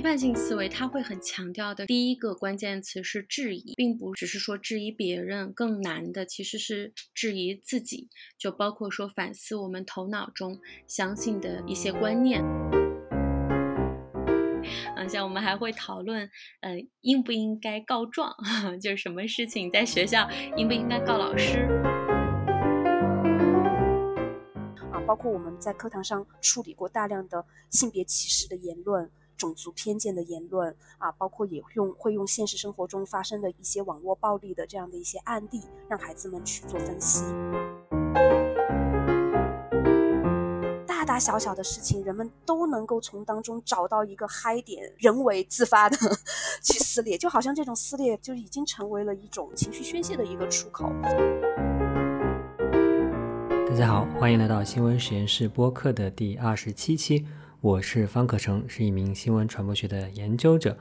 批判性思维，它会很强调的第一个关键词是质疑，并不只是说质疑别人，更难的其实是质疑自己，就包括说反思我们头脑中相信的一些观念。嗯，像我们还会讨论，呃，应不应该告状，就是什么事情在学校应不应该告老师。啊，包括我们在课堂上处理过大量的性别歧视的言论、种族偏见的言论啊，包括也用会用现实生活中发生的一些网络暴力的这样的一些案例，让孩子们去做分析。大大小小的事情，人们都能够从当中找到一个嗨点，人为自发的 去撕裂，就好像这种撕裂就已经成为了一种情绪宣泄的一个出口。大家好，欢迎来到新闻实验室播客的第二十七期，我是方可成，是一名新闻传播学的研究者。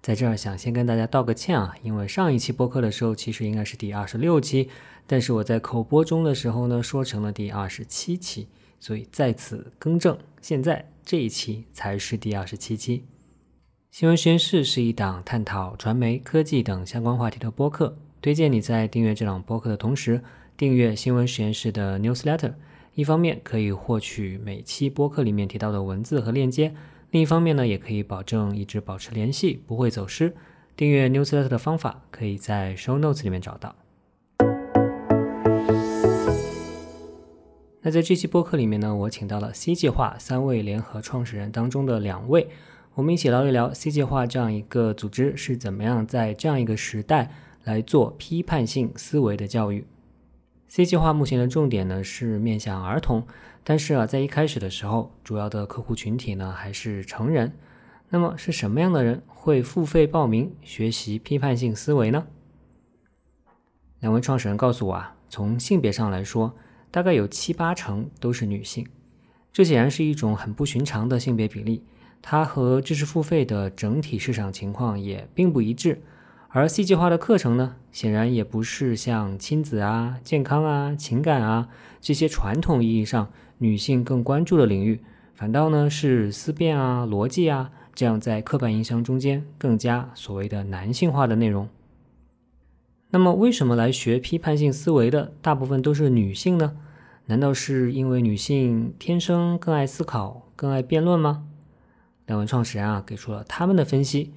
在这儿想先跟大家道个歉啊，因为上一期播客的时候其实应该是第二十六期，但是我在口播中的时候呢说成了第二十七期，所以在此更正，现在这一期才是第二十七期。新闻实验室是一档探讨传媒、科技等相关话题的播客，推荐你在订阅这档播客的同时。订阅新闻实验室的 newsletter，一方面可以获取每期播客里面提到的文字和链接，另一方面呢，也可以保证一直保持联系，不会走失。订阅 newsletter 的方法可以在 show notes 里面找到。那在这期播客里面呢，我请到了 C 计划三位联合创始人当中的两位，我们一起聊一聊 C 计划这样一个组织是怎么样在这样一个时代来做批判性思维的教育。C 计划目前的重点呢是面向儿童，但是啊，在一开始的时候，主要的客户群体呢还是成人。那么是什么样的人会付费报名学习批判性思维呢？两位创始人告诉我啊，从性别上来说，大概有七八成都是女性，这显然是一种很不寻常的性别比例，它和知识付费的整体市场情况也并不一致。而 C 计划的课程呢，显然也不是像亲子啊、健康啊、情感啊这些传统意义上女性更关注的领域，反倒呢是思辨啊、逻辑啊这样在刻板印象中间更加所谓的男性化的内容。那么，为什么来学批判性思维的大部分都是女性呢？难道是因为女性天生更爱思考、更爱辩论吗？两位创始人啊，给出了他们的分析。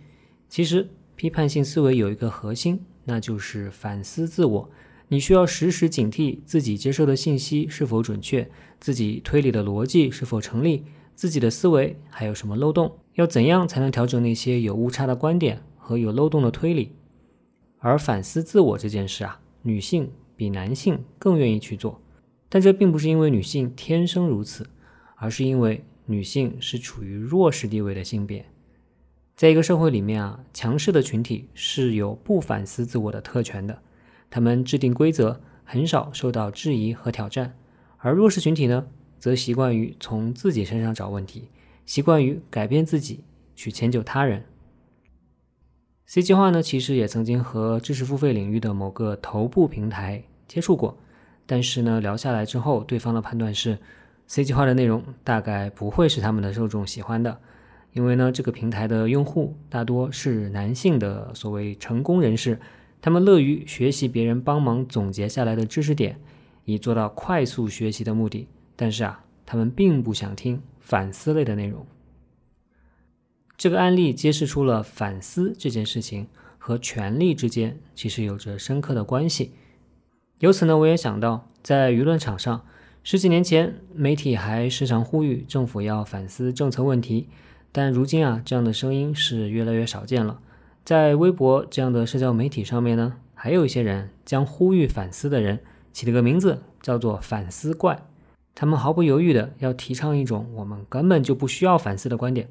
其实。批判性思维有一个核心，那就是反思自我。你需要时时警惕自己接受的信息是否准确，自己推理的逻辑是否成立，自己的思维还有什么漏洞，要怎样才能调整那些有误差的观点和有漏洞的推理。而反思自我这件事啊，女性比男性更愿意去做，但这并不是因为女性天生如此，而是因为女性是处于弱势地位的性别。在一个社会里面啊，强势的群体是有不反思自我的特权的，他们制定规则，很少受到质疑和挑战；而弱势群体呢，则习惯于从自己身上找问题，习惯于改变自己去迁就他人。C 计划呢，其实也曾经和知识付费领域的某个头部平台接触过，但是呢，聊下来之后，对方的判断是，C 计划的内容大概不会是他们的受众喜欢的。因为呢，这个平台的用户大多是男性的所谓成功人士，他们乐于学习别人帮忙总结下来的知识点，以做到快速学习的目的。但是啊，他们并不想听反思类的内容。这个案例揭示出了反思这件事情和权力之间其实有着深刻的关系。由此呢，我也想到，在舆论场上，十几年前媒体还时常呼吁政府要反思政策问题。但如今啊，这样的声音是越来越少见了。在微博这样的社交媒体上面呢，还有一些人将呼吁反思的人起了个名字，叫做“反思怪”。他们毫不犹豫的要提倡一种我们根本就不需要反思的观点。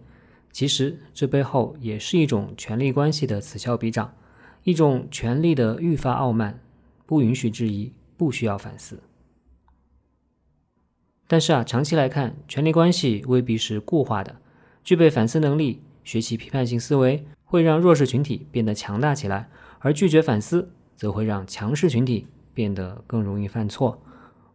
其实这背后也是一种权力关系的此消彼长，一种权力的愈发傲慢，不允许质疑，不需要反思。但是啊，长期来看，权力关系未必是固化的。具备反思能力、学习批判性思维，会让弱势群体变得强大起来；而拒绝反思，则会让强势群体变得更容易犯错。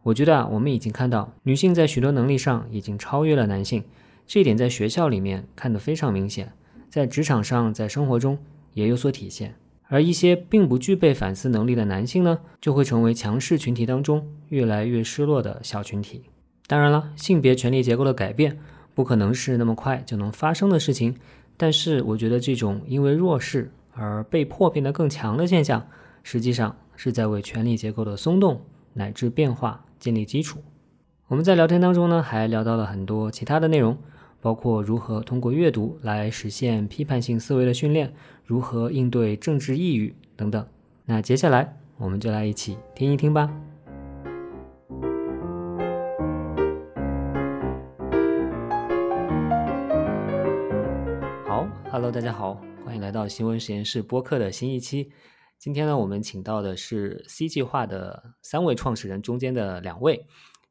我觉得啊，我们已经看到，女性在许多能力上已经超越了男性，这一点在学校里面看得非常明显。在职场上，在生活中也有所体现。而一些并不具备反思能力的男性呢，就会成为强势群体当中越来越失落的小群体。当然了，性别权力结构的改变不可能是那么快就能发生的事情。但是，我觉得这种因为弱势而被迫变得更强的现象，实际上是在为权力结构的松动乃至变化建立基础。我们在聊天当中呢，还聊到了很多其他的内容。包括如何通过阅读来实现批判性思维的训练，如何应对政治抑郁等等。那接下来我们就来一起听一听吧。，Hello，大家好，欢迎来到新闻实验室播客的新一期。今天呢，我们请到的是 C 计划的三位创始人中间的两位。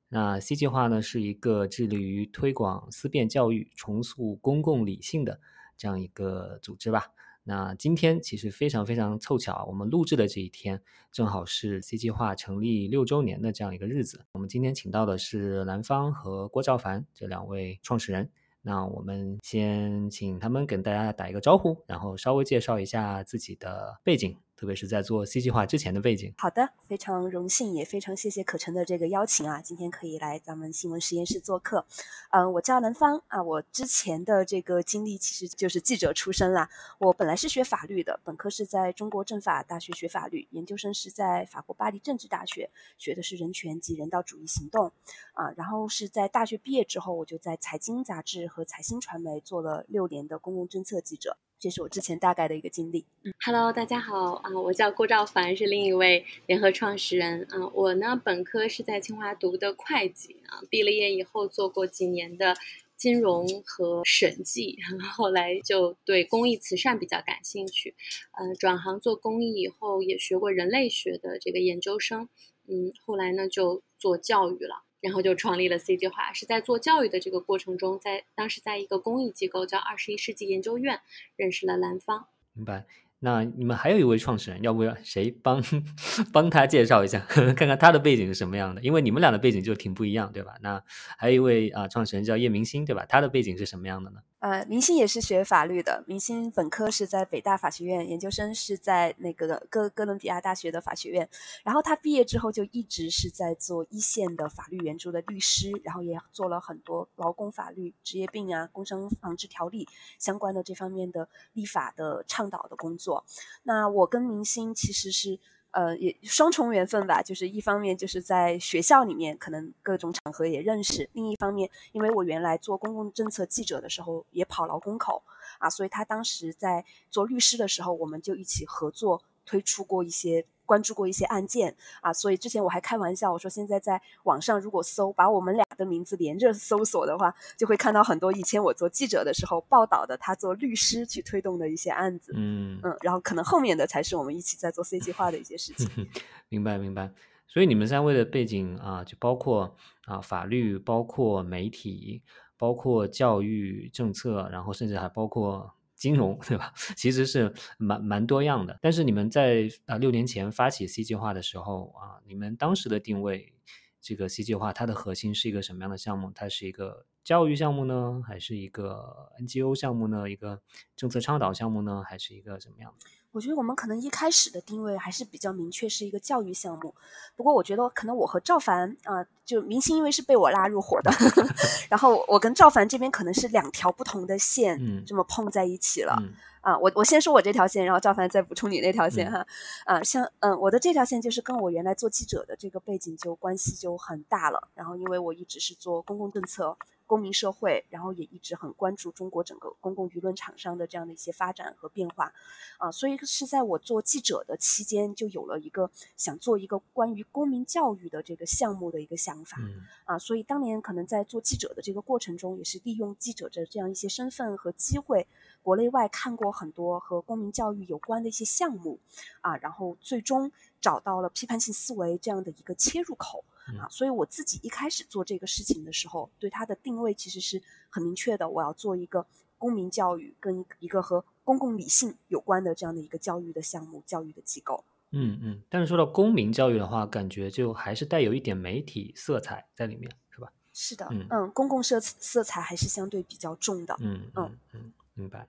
那 C 计划呢，是一个致力于推广思辨教育、重塑公共理性的这样一个组织吧。那今天其实非常非常凑巧，我们录制的这一天正好是 C 计划成立六周年的这样一个日子。我们今天请到的是兰芳和郭兆凡这两位创始人。那我们先请他们跟大家打一个招呼，然后稍微介绍一下自己的背景。特别是在做 C 计划之前的背景。好的，非常荣幸，也非常谢谢可成的这个邀请啊，今天可以来咱们新闻实验室做客。嗯，我叫兰芳啊，我之前的这个经历其实就是记者出身啦。我本来是学法律的，本科是在中国政法大学学法律，研究生是在法国巴黎政治大学学的是人权及人道主义行动啊。然后是在大学毕业之后，我就在财经杂志和财新传媒做了六年的公共政策记者。这是我之前大概的一个经历。嗯，Hello，大家好啊，我叫郭兆凡，是另一位联合创始人啊。我呢，本科是在清华读的会计啊，毕了业以后做过几年的金融和审计，后来就对公益慈善比较感兴趣，呃，转行做公益以后也学过人类学的这个研究生，嗯，后来呢就做教育了。然后就创立了 C 计划，是在做教育的这个过程中，在当时在一个公益机构叫二十一世纪研究院认识了兰芳。明白。那你们还有一位创始人，要不要谁帮 帮他介绍一下，看看他的背景是什么样的？因为你们俩的背景就挺不一样，对吧？那还有一位啊，创始人叫叶明星，对吧？他的背景是什么样的呢？呃，明星也是学法律的，明星本科是在北大法学院，研究生是在那个哥哥伦比亚大学的法学院。然后他毕业之后就一直是在做一线的法律援助的律师，然后也做了很多劳工法律、职业病啊、工伤防治条例相关的这方面的立法的倡导的工作。那我跟明星其实是。呃，也双重缘分吧，就是一方面就是在学校里面，可能各种场合也认识；另一方面，因为我原来做公共政策记者的时候也跑劳工口啊，所以他当时在做律师的时候，我们就一起合作推出过一些。关注过一些案件啊，所以之前我还开玩笑，我说现在在网上如果搜把我们俩的名字连着搜索的话，就会看到很多以前我做记者的时候报道的他做律师去推动的一些案子。嗯嗯，然后可能后面的才是我们一起在做 C 计划的一些事情。明白明白。所以你们三位的背景啊，就包括啊法律，包括媒体，包括教育政策，然后甚至还包括。金融 对吧？其实是蛮蛮多样的。但是你们在啊六年前发起 C 计划的时候啊，你们当时的定位，这个 C 计划它的核心是一个什么样的项目？它是一个教育项目呢，还是一个 NGO 项目呢？一个政策倡导项目呢，还是一个什么样的？我觉得我们可能一开始的定位还是比较明确，是一个教育项目。不过我觉得可能我和赵凡啊，就明星因为是被我拉入伙的，然后我跟赵凡这边可能是两条不同的线，这么碰在一起了。啊，我我先说我这条线，然后赵凡再补充你那条线哈。啊，像嗯，我的这条线就是跟我原来做记者的这个背景就关系就很大了。然后因为我一直是做公共政策。公民社会，然后也一直很关注中国整个公共舆论场上的这样的一些发展和变化，啊，所以是在我做记者的期间，就有了一个想做一个关于公民教育的这个项目的一个想法，啊，所以当年可能在做记者的这个过程中，也是利用记者的这样一些身份和机会，国内外看过很多和公民教育有关的一些项目，啊，然后最终找到了批判性思维这样的一个切入口。啊，所以我自己一开始做这个事情的时候，对它的定位其实是很明确的。我要做一个公民教育跟一个和公共理性有关的这样的一个教育的项目、教育的机构。嗯嗯。但是说到公民教育的话，感觉就还是带有一点媒体色彩在里面，是吧？是的，嗯，公共色色彩还是相对比较重的。嗯嗯嗯，明白。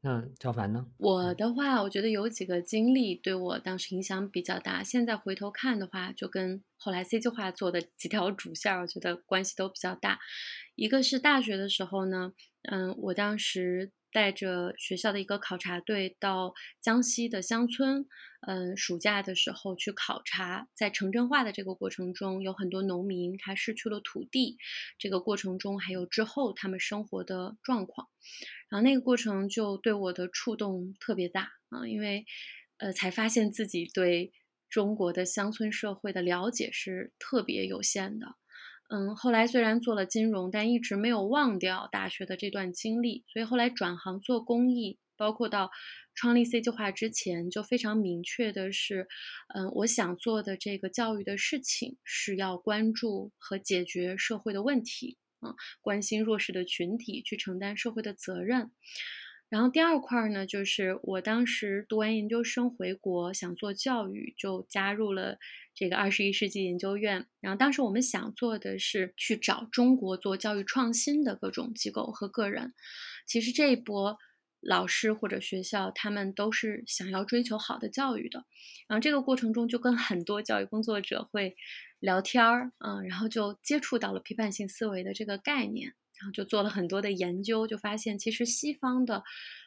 那赵凡呢？我的话，我觉得有几个经历对我当时影响比较大。现在回头看的话，就跟后来 C 计划做的几条主线，我觉得关系都比较大。一个是大学的时候呢，嗯，我当时。带着学校的一个考察队到江西的乡村，嗯，暑假的时候去考察，在城镇化的这个过程中，有很多农民他失去了土地，这个过程中还有之后他们生活的状况，然后那个过程就对我的触动特别大啊，因为，呃，才发现自己对中国的乡村社会的了解是特别有限的。嗯，后来虽然做了金融，但一直没有忘掉大学的这段经历，所以后来转行做公益，包括到创立 C 计划之前，就非常明确的是，嗯，我想做的这个教育的事情是要关注和解决社会的问题，啊，关心弱势的群体，去承担社会的责任。然后第二块呢，就是我当时读完研究生回国，想做教育，就加入了这个二十一世纪研究院。然后当时我们想做的是去找中国做教育创新的各种机构和个人。其实这一波老师或者学校，他们都是想要追求好的教育的。然后这个过程中就跟很多教育工作者会聊天儿，嗯，然后就接触到了批判性思维的这个概念。然后就做了很多的研究，就发现其实西方的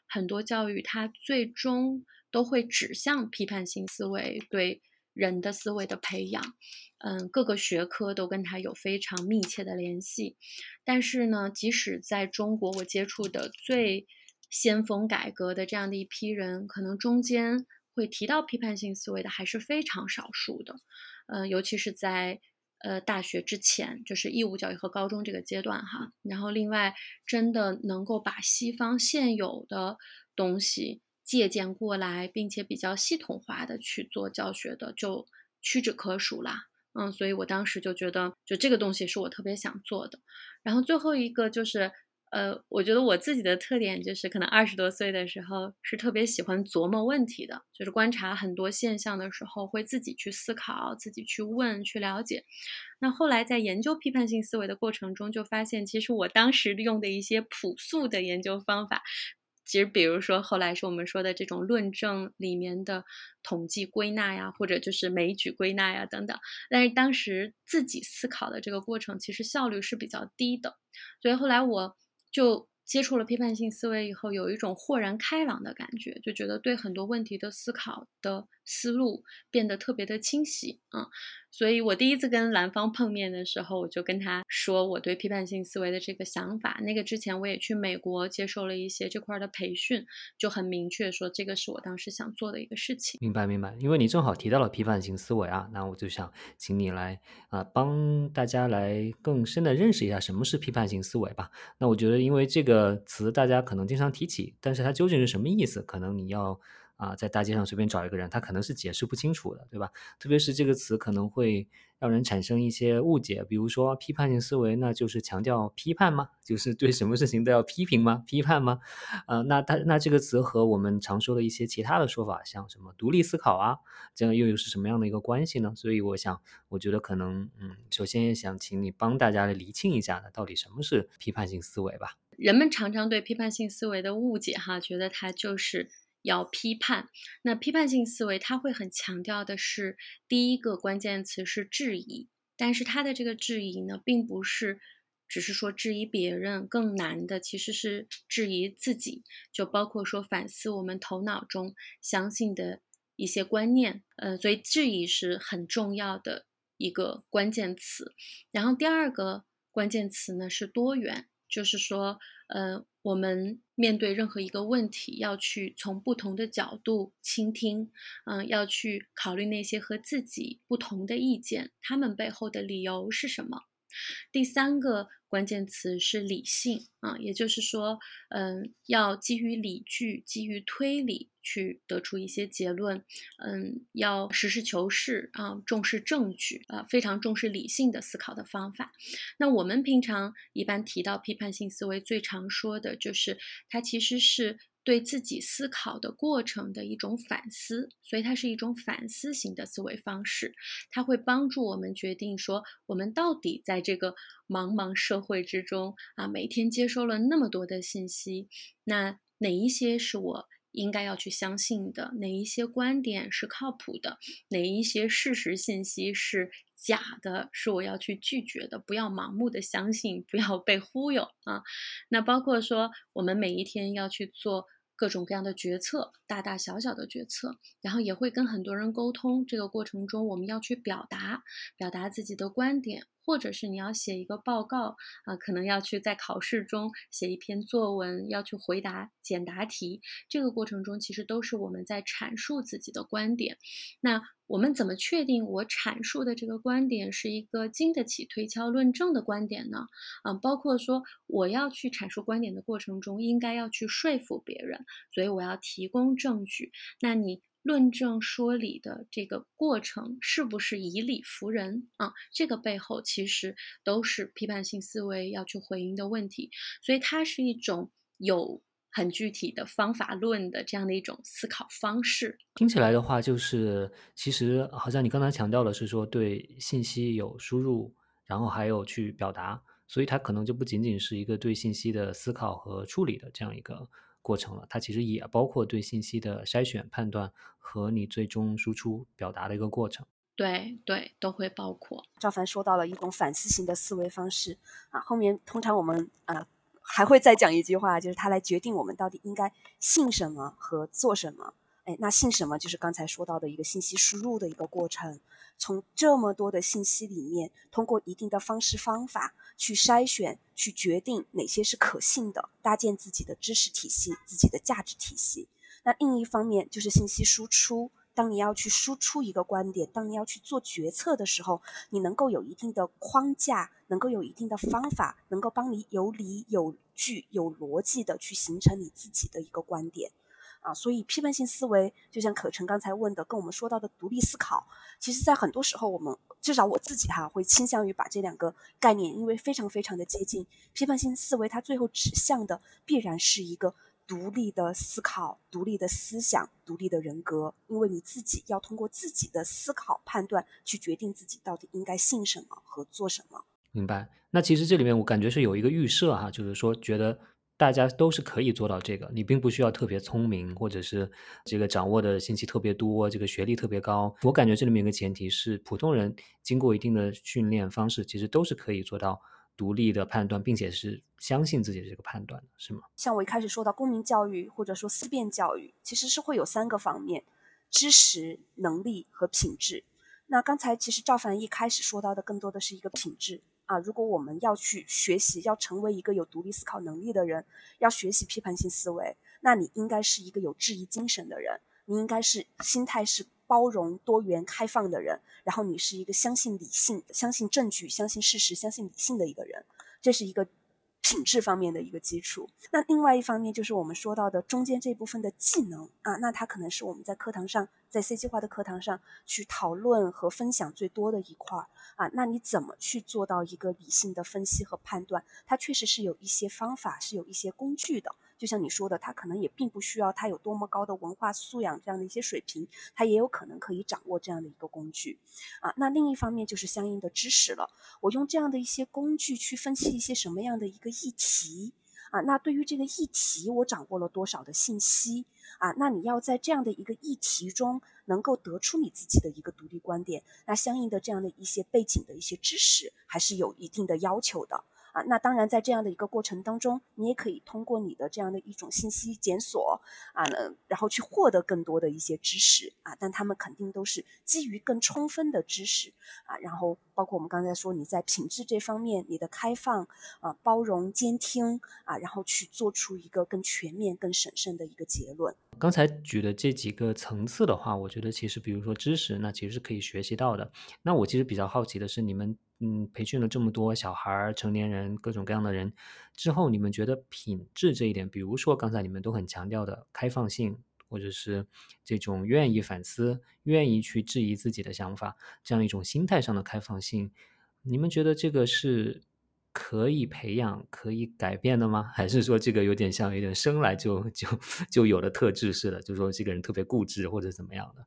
很多教育，它最终都会指向批判性思维对人的思维的培养。嗯，各个学科都跟它有非常密切的联系。但是呢，即使在中国，我接触的最先锋改革的这样的一批人，可能中间会提到批判性思维的还是非常少数的。嗯，尤其是在。呃，大学之前就是义务教育和高中这个阶段哈，然后另外真的能够把西方现有的东西借鉴过来，并且比较系统化的去做教学的，就屈指可数啦。嗯，所以我当时就觉得，就这个东西是我特别想做的。然后最后一个就是。呃，我觉得我自己的特点就是，可能二十多岁的时候是特别喜欢琢磨问题的，就是观察很多现象的时候，会自己去思考，自己去问，去了解。那后来在研究批判性思维的过程中，就发现其实我当时用的一些朴素的研究方法，其实比如说后来是我们说的这种论证里面的统计归纳呀，或者就是枚举归纳呀等等，但是当时自己思考的这个过程，其实效率是比较低的，所以后来我。就接触了批判性思维以后，有一种豁然开朗的感觉，就觉得对很多问题的思考的思路变得特别的清晰啊。所以我第一次跟兰芳碰面的时候，我就跟他说我对批判性思维的这个想法。那个之前我也去美国接受了一些这块的培训，就很明确说这个是我当时想做的一个事情。明白明白，因为你正好提到了批判性思维啊，那我就想请你来啊帮大家来更深的认识一下什么是批判性思维吧。那我觉得因为这个词大家可能经常提起，但是它究竟是什么意思，可能你要。啊，在大街上随便找一个人，他可能是解释不清楚的，对吧？特别是这个词可能会让人产生一些误解，比如说批判性思维，那就是强调批判吗？就是对什么事情都要批评吗？批判吗？啊，那他那这个词和我们常说的一些其他的说法，像什么独立思考啊，这样又又是什么样的一个关系呢？所以我想，我觉得可能，嗯，首先想请你帮大家来厘清一下呢，到底什么是批判性思维吧？人们常常对批判性思维的误解，哈，觉得它就是。要批判，那批判性思维，它会很强调的是第一个关键词是质疑，但是它的这个质疑呢，并不是只是说质疑别人，更难的其实是质疑自己，就包括说反思我们头脑中相信的一些观念，呃，所以质疑是很重要的一个关键词。然后第二个关键词呢是多元，就是说，呃。我们面对任何一个问题，要去从不同的角度倾听，嗯，要去考虑那些和自己不同的意见，他们背后的理由是什么。第三个关键词是理性啊，也就是说，嗯，要基于理据、基于推理去得出一些结论，嗯，要实事求是啊，重视证据啊，非常重视理性的思考的方法。那我们平常一般提到批判性思维，最常说的就是它其实是。对自己思考的过程的一种反思，所以它是一种反思型的思维方式。它会帮助我们决定说，我们到底在这个茫茫社会之中啊，每天接收了那么多的信息，那哪一些是我应该要去相信的，哪一些观点是靠谱的，哪一些事实信息是假的，是我要去拒绝的，不要盲目的相信，不要被忽悠啊。那包括说，我们每一天要去做。各种各样的决策，大大小小的决策，然后也会跟很多人沟通。这个过程中，我们要去表达，表达自己的观点。或者是你要写一个报告啊，可能要去在考试中写一篇作文，要去回答简答题。这个过程中，其实都是我们在阐述自己的观点。那我们怎么确定我阐述的这个观点是一个经得起推敲论证的观点呢？啊，包括说我要去阐述观点的过程中，应该要去说服别人，所以我要提供证据。那你。论证说理的这个过程是不是以理服人啊？这个背后其实都是批判性思维要去回应的问题，所以它是一种有很具体的方法论的这样的一种思考方式。听起来的话，就是其实好像你刚才强调的是说对信息有输入，然后还有去表达，所以它可能就不仅仅是一个对信息的思考和处理的这样一个。过程了，它其实也包括对信息的筛选、判断和你最终输出表达的一个过程。对对，都会包括。赵凡说到了一种反思型的思维方式啊，后面通常我们啊还会再讲一句话，就是它来决定我们到底应该信什么和做什么。哎，那信什么？就是刚才说到的一个信息输入的一个过程。从这么多的信息里面，通过一定的方式方法去筛选，去决定哪些是可信的，搭建自己的知识体系、自己的价值体系。那另一方面就是信息输出。当你要去输出一个观点，当你要去做决策的时候，你能够有一定的框架，能够有一定的方法，能够帮你有理有据、有逻辑的去形成你自己的一个观点。啊，所以批判性思维就像可成刚才问的，跟我们说到的独立思考，其实在很多时候，我们至少我自己哈，会倾向于把这两个概念，因为非常非常的接近。批判性思维它最后指向的必然是一个独立的思考、独立的思想、独立的人格，因为你自己要通过自己的思考判断去决定自己到底应该信什么和做什么。明白。那其实这里面我感觉是有一个预设哈，就是说觉得。大家都是可以做到这个，你并不需要特别聪明，或者是这个掌握的信息特别多，这个学历特别高。我感觉这里面一个前提是，普通人经过一定的训练方式，其实都是可以做到独立的判断，并且是相信自己的这个判断的，是吗？像我一开始说到公民教育或者说思辨教育，其实是会有三个方面：知识、能力和品质。那刚才其实赵凡一开始说到的，更多的是一个品质。啊，如果我们要去学习，要成为一个有独立思考能力的人，要学习批判性思维，那你应该是一个有质疑精神的人，你应该是心态是包容、多元、开放的人，然后你是一个相信理性、相信证据、相信事实、相信理性的一个人，这是一个。品质方面的一个基础，那另外一方面就是我们说到的中间这部分的技能啊，那它可能是我们在课堂上，在 C 计划的课堂上去讨论和分享最多的一块儿啊。那你怎么去做到一个理性的分析和判断？它确实是有一些方法，是有一些工具的。就像你说的，他可能也并不需要他有多么高的文化素养这样的一些水平，他也有可能可以掌握这样的一个工具，啊，那另一方面就是相应的知识了。我用这样的一些工具去分析一些什么样的一个议题，啊，那对于这个议题我掌握了多少的信息，啊，那你要在这样的一个议题中能够得出你自己的一个独立观点，那相应的这样的一些背景的一些知识还是有一定的要求的。啊，那当然，在这样的一个过程当中，你也可以通过你的这样的一种信息检索啊，然后去获得更多的一些知识啊，但他们肯定都是基于更充分的知识啊，然后包括我们刚才说你在品质这方面，你的开放啊、包容、监听啊，然后去做出一个更全面、更审慎的一个结论。刚才举的这几个层次的话，我觉得其实比如说知识，那其实是可以学习到的。那我其实比较好奇的是，你们。嗯，培训了这么多小孩、成年人、各种各样的人之后，你们觉得品质这一点，比如说刚才你们都很强调的开放性，或者是这种愿意反思、愿意去质疑自己的想法，这样一种心态上的开放性，你们觉得这个是可以培养、可以改变的吗？还是说这个有点像有点生来就就就有的特质似的，就是说这个人特别固执或者怎么样的？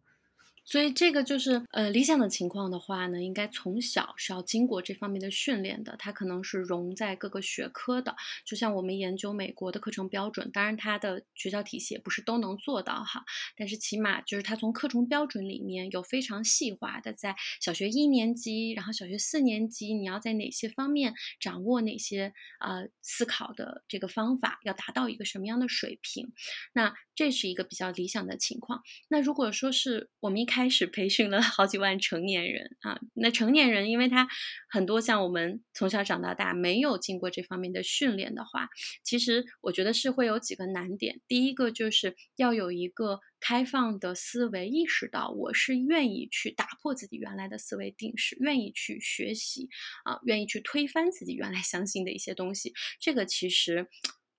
所以这个就是呃理想的情况的话呢，应该从小是要经过这方面的训练的。它可能是融在各个学科的，就像我们研究美国的课程标准，当然它的学校体系也不是都能做到哈，但是起码就是它从课程标准里面有非常细化的，在小学一年级，然后小学四年级，你要在哪些方面掌握哪些呃思考的这个方法，要达到一个什么样的水平，那这是一个比较理想的情况。那如果说是我们一开开始培训了好几万成年人啊，那成年人因为他很多像我们从小长到大没有经过这方面的训练的话，其实我觉得是会有几个难点。第一个就是要有一个开放的思维，意识到我是愿意去打破自己原来的思维定式，愿意去学习啊，愿意去推翻自己原来相信的一些东西。这个其实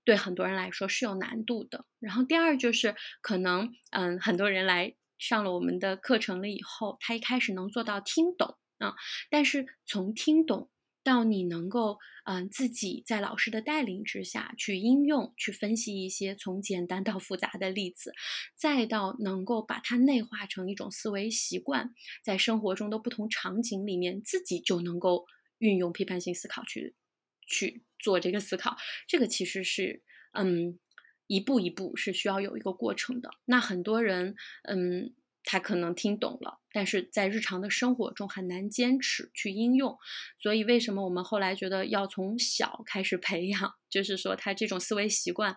对很多人来说是有难度的。然后第二就是可能嗯，很多人来。上了我们的课程了以后，他一开始能做到听懂啊，但是从听懂到你能够嗯自己在老师的带领之下去应用、去分析一些从简单到复杂的例子，再到能够把它内化成一种思维习惯，在生活中的不同场景里面自己就能够运用批判性思考去去做这个思考，这个其实是嗯。一步一步是需要有一个过程的。那很多人，嗯，他可能听懂了，但是在日常的生活中很难坚持去应用。所以，为什么我们后来觉得要从小开始培养？就是说，他这种思维习惯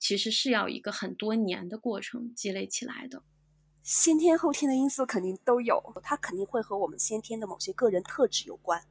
其实是要一个很多年的过程积累起来的。先天后天的因素肯定都有，它肯定会和我们先天的某些个人特质有关。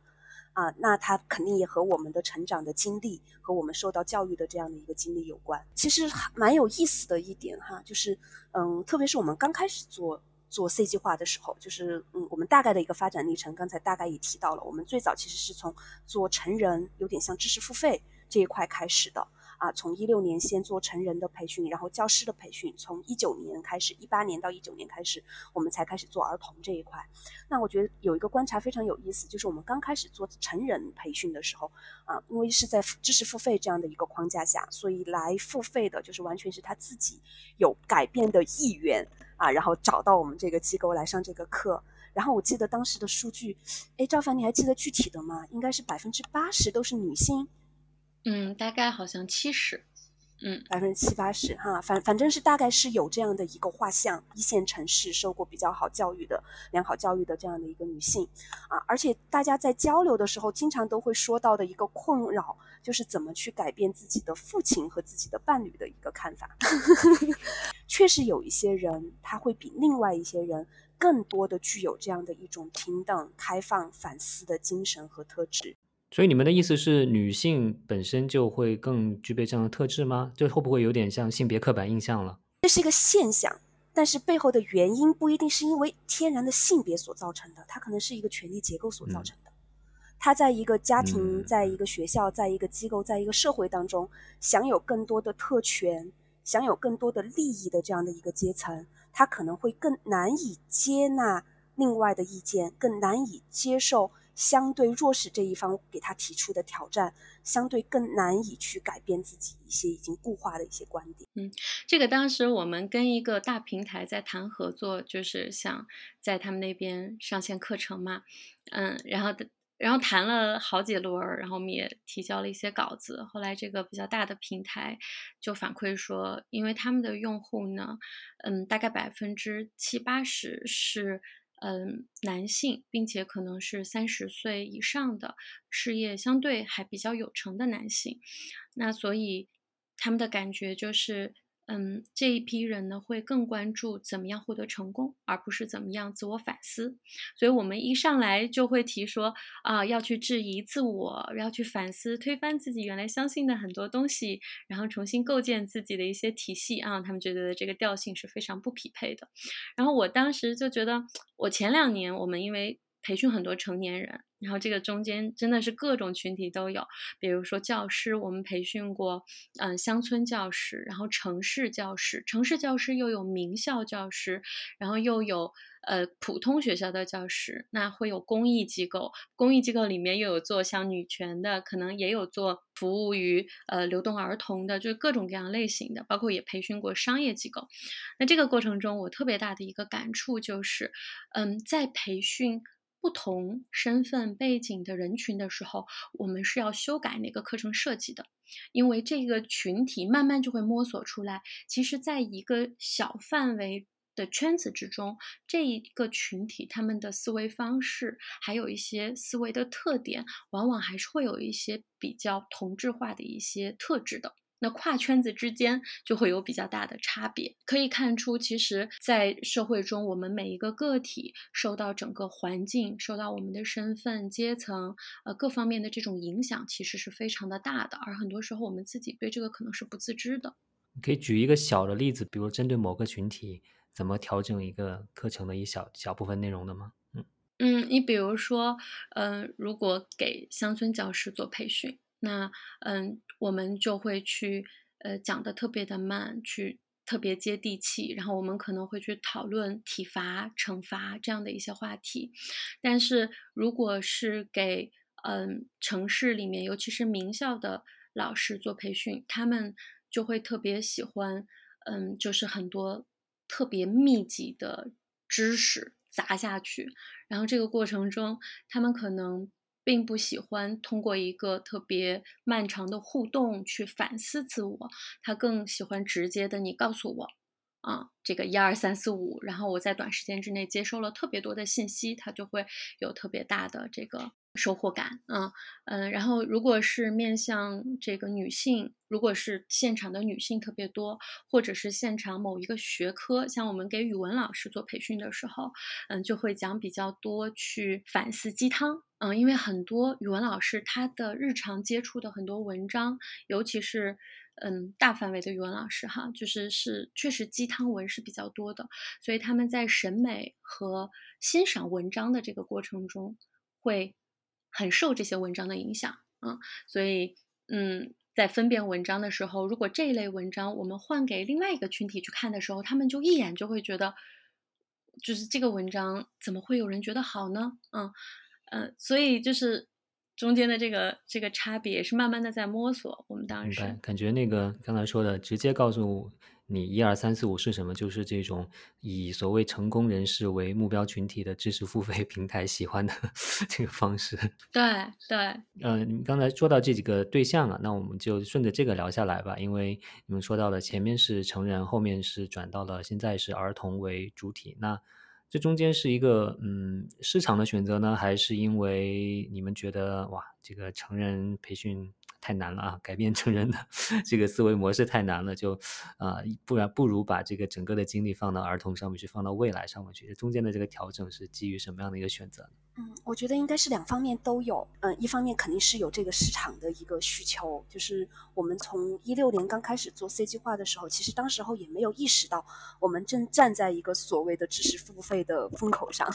啊，那他肯定也和我们的成长的经历和我们受到教育的这样的一个经历有关。其实蛮有意思的一点哈，就是，嗯，特别是我们刚开始做做 C 计划的时候，就是嗯，我们大概的一个发展历程，刚才大概也提到了，我们最早其实是从做成人，有点像知识付费这一块开始的。啊，从一六年先做成人的培训，然后教师的培训，从一九年开始，一八年到一九年开始，我们才开始做儿童这一块。那我觉得有一个观察非常有意思，就是我们刚开始做成人培训的时候，啊，因为是在知识付费这样的一个框架下，所以来付费的就是完全是他自己有改变的意愿啊，然后找到我们这个机构来上这个课。然后我记得当时的数据，哎，赵凡，你还记得具体的吗？应该是百分之八十都是女性。嗯，大概好像七十，嗯，百分之七八十哈，反反正是大概是有这样的一个画像，一线城市受过比较好教育的、良好教育的这样的一个女性啊，而且大家在交流的时候，经常都会说到的一个困扰，就是怎么去改变自己的父亲和自己的伴侣的一个看法。确实有一些人，他会比另外一些人更多的具有这样的一种平等、开放、反思的精神和特质。所以你们的意思是，女性本身就会更具备这样的特质吗？这会不会有点像性别刻板印象了？这是一个现象，但是背后的原因不一定是因为天然的性别所造成的，它可能是一个权力结构所造成的。他在一个家庭、在一个学校、在一个机构、在一个社会当中，享有更多的特权、享有更多的利益的这样的一个阶层，他可能会更难以接纳另外的意见，更难以接受。相对弱势这一方给他提出的挑战，相对更难以去改变自己一些已经固化的一些观点。嗯，这个当时我们跟一个大平台在谈合作，就是想在他们那边上线课程嘛。嗯，然后然后谈了好几轮，然后我们也提交了一些稿子。后来这个比较大的平台就反馈说，因为他们的用户呢，嗯，大概百分之七八十是。嗯，男性，并且可能是三十岁以上的，事业相对还比较有成的男性，那所以他们的感觉就是。嗯，这一批人呢会更关注怎么样获得成功，而不是怎么样自我反思。所以，我们一上来就会提说啊，要去质疑自我，要去反思、推翻自己原来相信的很多东西，然后重新构建自己的一些体系啊。他们觉得这个调性是非常不匹配的。然后我当时就觉得，我前两年我们因为培训很多成年人。然后这个中间真的是各种群体都有，比如说教师，我们培训过，嗯，乡村教师，然后城市教师，城市教师又有名校教师，然后又有呃普通学校的教师，那会有公益机构，公益机构里面又有做像女权的，可能也有做服务于呃流动儿童的，就是各种各样类型的，包括也培训过商业机构。那这个过程中，我特别大的一个感触就是，嗯，在培训。不同身份背景的人群的时候，我们是要修改那个课程设计的，因为这个群体慢慢就会摸索出来。其实，在一个小范围的圈子之中，这一个群体他们的思维方式，还有一些思维的特点，往往还是会有一些比较同质化的一些特质的。那跨圈子之间就会有比较大的差别，可以看出，其实，在社会中，我们每一个个体受到整个环境、受到我们的身份、阶层，呃，各方面的这种影响，其实是非常的大的。而很多时候，我们自己对这个可能是不自知的。可以举一个小的例子，比如针对某个群体，怎么调整一个课程的一小小部分内容的吗？嗯嗯，你比如说，嗯，如果给乡村教师做培训。那嗯，我们就会去呃讲的特别的慢，去特别接地气，然后我们可能会去讨论体罚、惩罚这样的一些话题。但是如果是给嗯城市里面，尤其是名校的老师做培训，他们就会特别喜欢嗯，就是很多特别密集的知识砸下去，然后这个过程中，他们可能。并不喜欢通过一个特别漫长的互动去反思自我，他更喜欢直接的你告诉我，啊，这个一二三四五，然后我在短时间之内接收了特别多的信息，他就会有特别大的这个。收获感，嗯嗯，然后如果是面向这个女性，如果是现场的女性特别多，或者是现场某一个学科，像我们给语文老师做培训的时候，嗯，就会讲比较多去反思鸡汤，嗯，因为很多语文老师他的日常接触的很多文章，尤其是嗯大范围的语文老师哈，就是是确实鸡汤文是比较多的，所以他们在审美和欣赏文章的这个过程中会。很受这些文章的影响啊，所以嗯，在分辨文章的时候，如果这一类文章我们换给另外一个群体去看的时候，他们就一眼就会觉得，就是这个文章怎么会有人觉得好呢？嗯嗯，所以就是中间的这个这个差别是慢慢的在摸索。我们当时感觉那个刚才说的，直接告诉。你一二三四五是什么？就是这种以所谓成功人士为目标群体的知识付费 平台喜欢的 这个方式。对对，嗯，你刚才说到这几个对象啊，那我们就顺着这个聊下来吧。因为你们说到了前面是成人，后面是转到了现在是儿童为主体，那这中间是一个嗯市场的选择呢，还是因为你们觉得哇，这个成人培训？太难了啊！改变成人的 这个思维模式太难了，就啊，不然不如把这个整个的精力放到儿童上面去，放到未来上面去。中间的这个调整是基于什么样的一个选择？嗯，我觉得应该是两方面都有。嗯，一方面肯定是有这个市场的一个需求，就是我们从一六年刚开始做 C 计划的时候，其实当时候也没有意识到我们正站在一个所谓的知识付费的风口上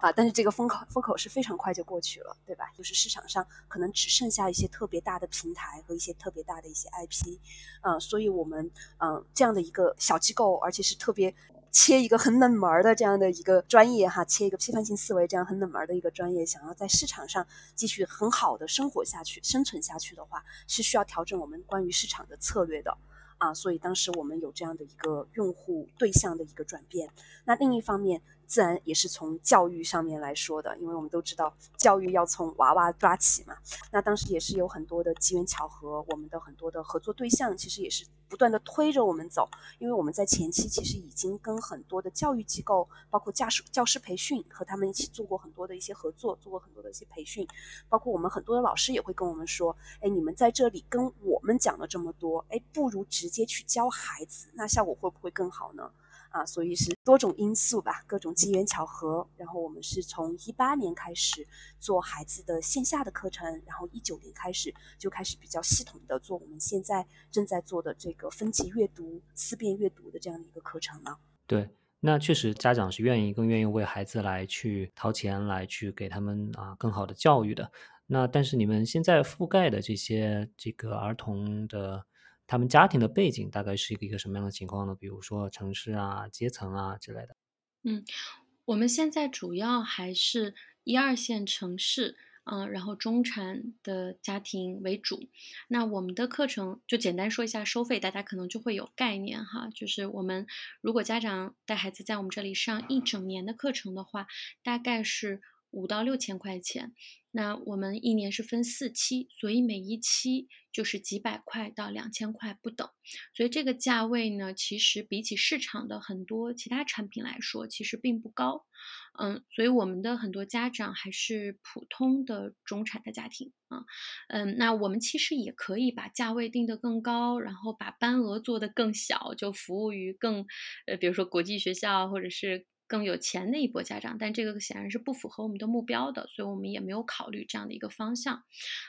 啊。但是这个风口风口是非常快就过去了，对吧？就是市场上可能只剩下一些特别大的平台和一些特别大的一些 IP，嗯，所以我们嗯这样的一个小机构，而且是特别。切一个很冷门的这样的一个专业哈，切一个批判性思维这样很冷门的一个专业，想要在市场上继续很好的生活下去、生存下去的话，是需要调整我们关于市场的策略的啊。所以当时我们有这样的一个用户对象的一个转变。那另一方面。自然也是从教育上面来说的，因为我们都知道教育要从娃娃抓起嘛。那当时也是有很多的机缘巧合，我们的很多的合作对象其实也是不断的推着我们走。因为我们在前期其实已经跟很多的教育机构，包括教师教师培训，和他们一起做过很多的一些合作，做过很多的一些培训。包括我们很多的老师也会跟我们说：“哎，你们在这里跟我们讲了这么多，哎，不如直接去教孩子，那效果会不会更好呢？”啊，所以是多种因素吧，各种机缘巧合。然后我们是从一八年开始做孩子的线下的课程，然后一九年开始就开始比较系统的做我们现在正在做的这个分级阅读、思辨阅读的这样的一个课程了。对，那确实，家长是愿意更愿意为孩子来去掏钱，来去给他们啊更好的教育的。那但是你们现在覆盖的这些这个儿童的他们家庭的背景，大概是一个什么样的情况呢？比如说城市啊、阶层啊之类的。嗯，我们现在主要还是一二线城市。嗯，然后中产的家庭为主。那我们的课程就简单说一下收费，大家可能就会有概念哈。就是我们如果家长带孩子在我们这里上一整年的课程的话，大概是五到六千块钱。那我们一年是分四期，所以每一期就是几百块到两千块不等。所以这个价位呢，其实比起市场的很多其他产品来说，其实并不高。嗯，所以我们的很多家长还是普通的中产的家庭啊。嗯，那我们其实也可以把价位定得更高，然后把班额做得更小，就服务于更呃，比如说国际学校或者是。更有钱的一波家长，但这个显然是不符合我们的目标的，所以我们也没有考虑这样的一个方向。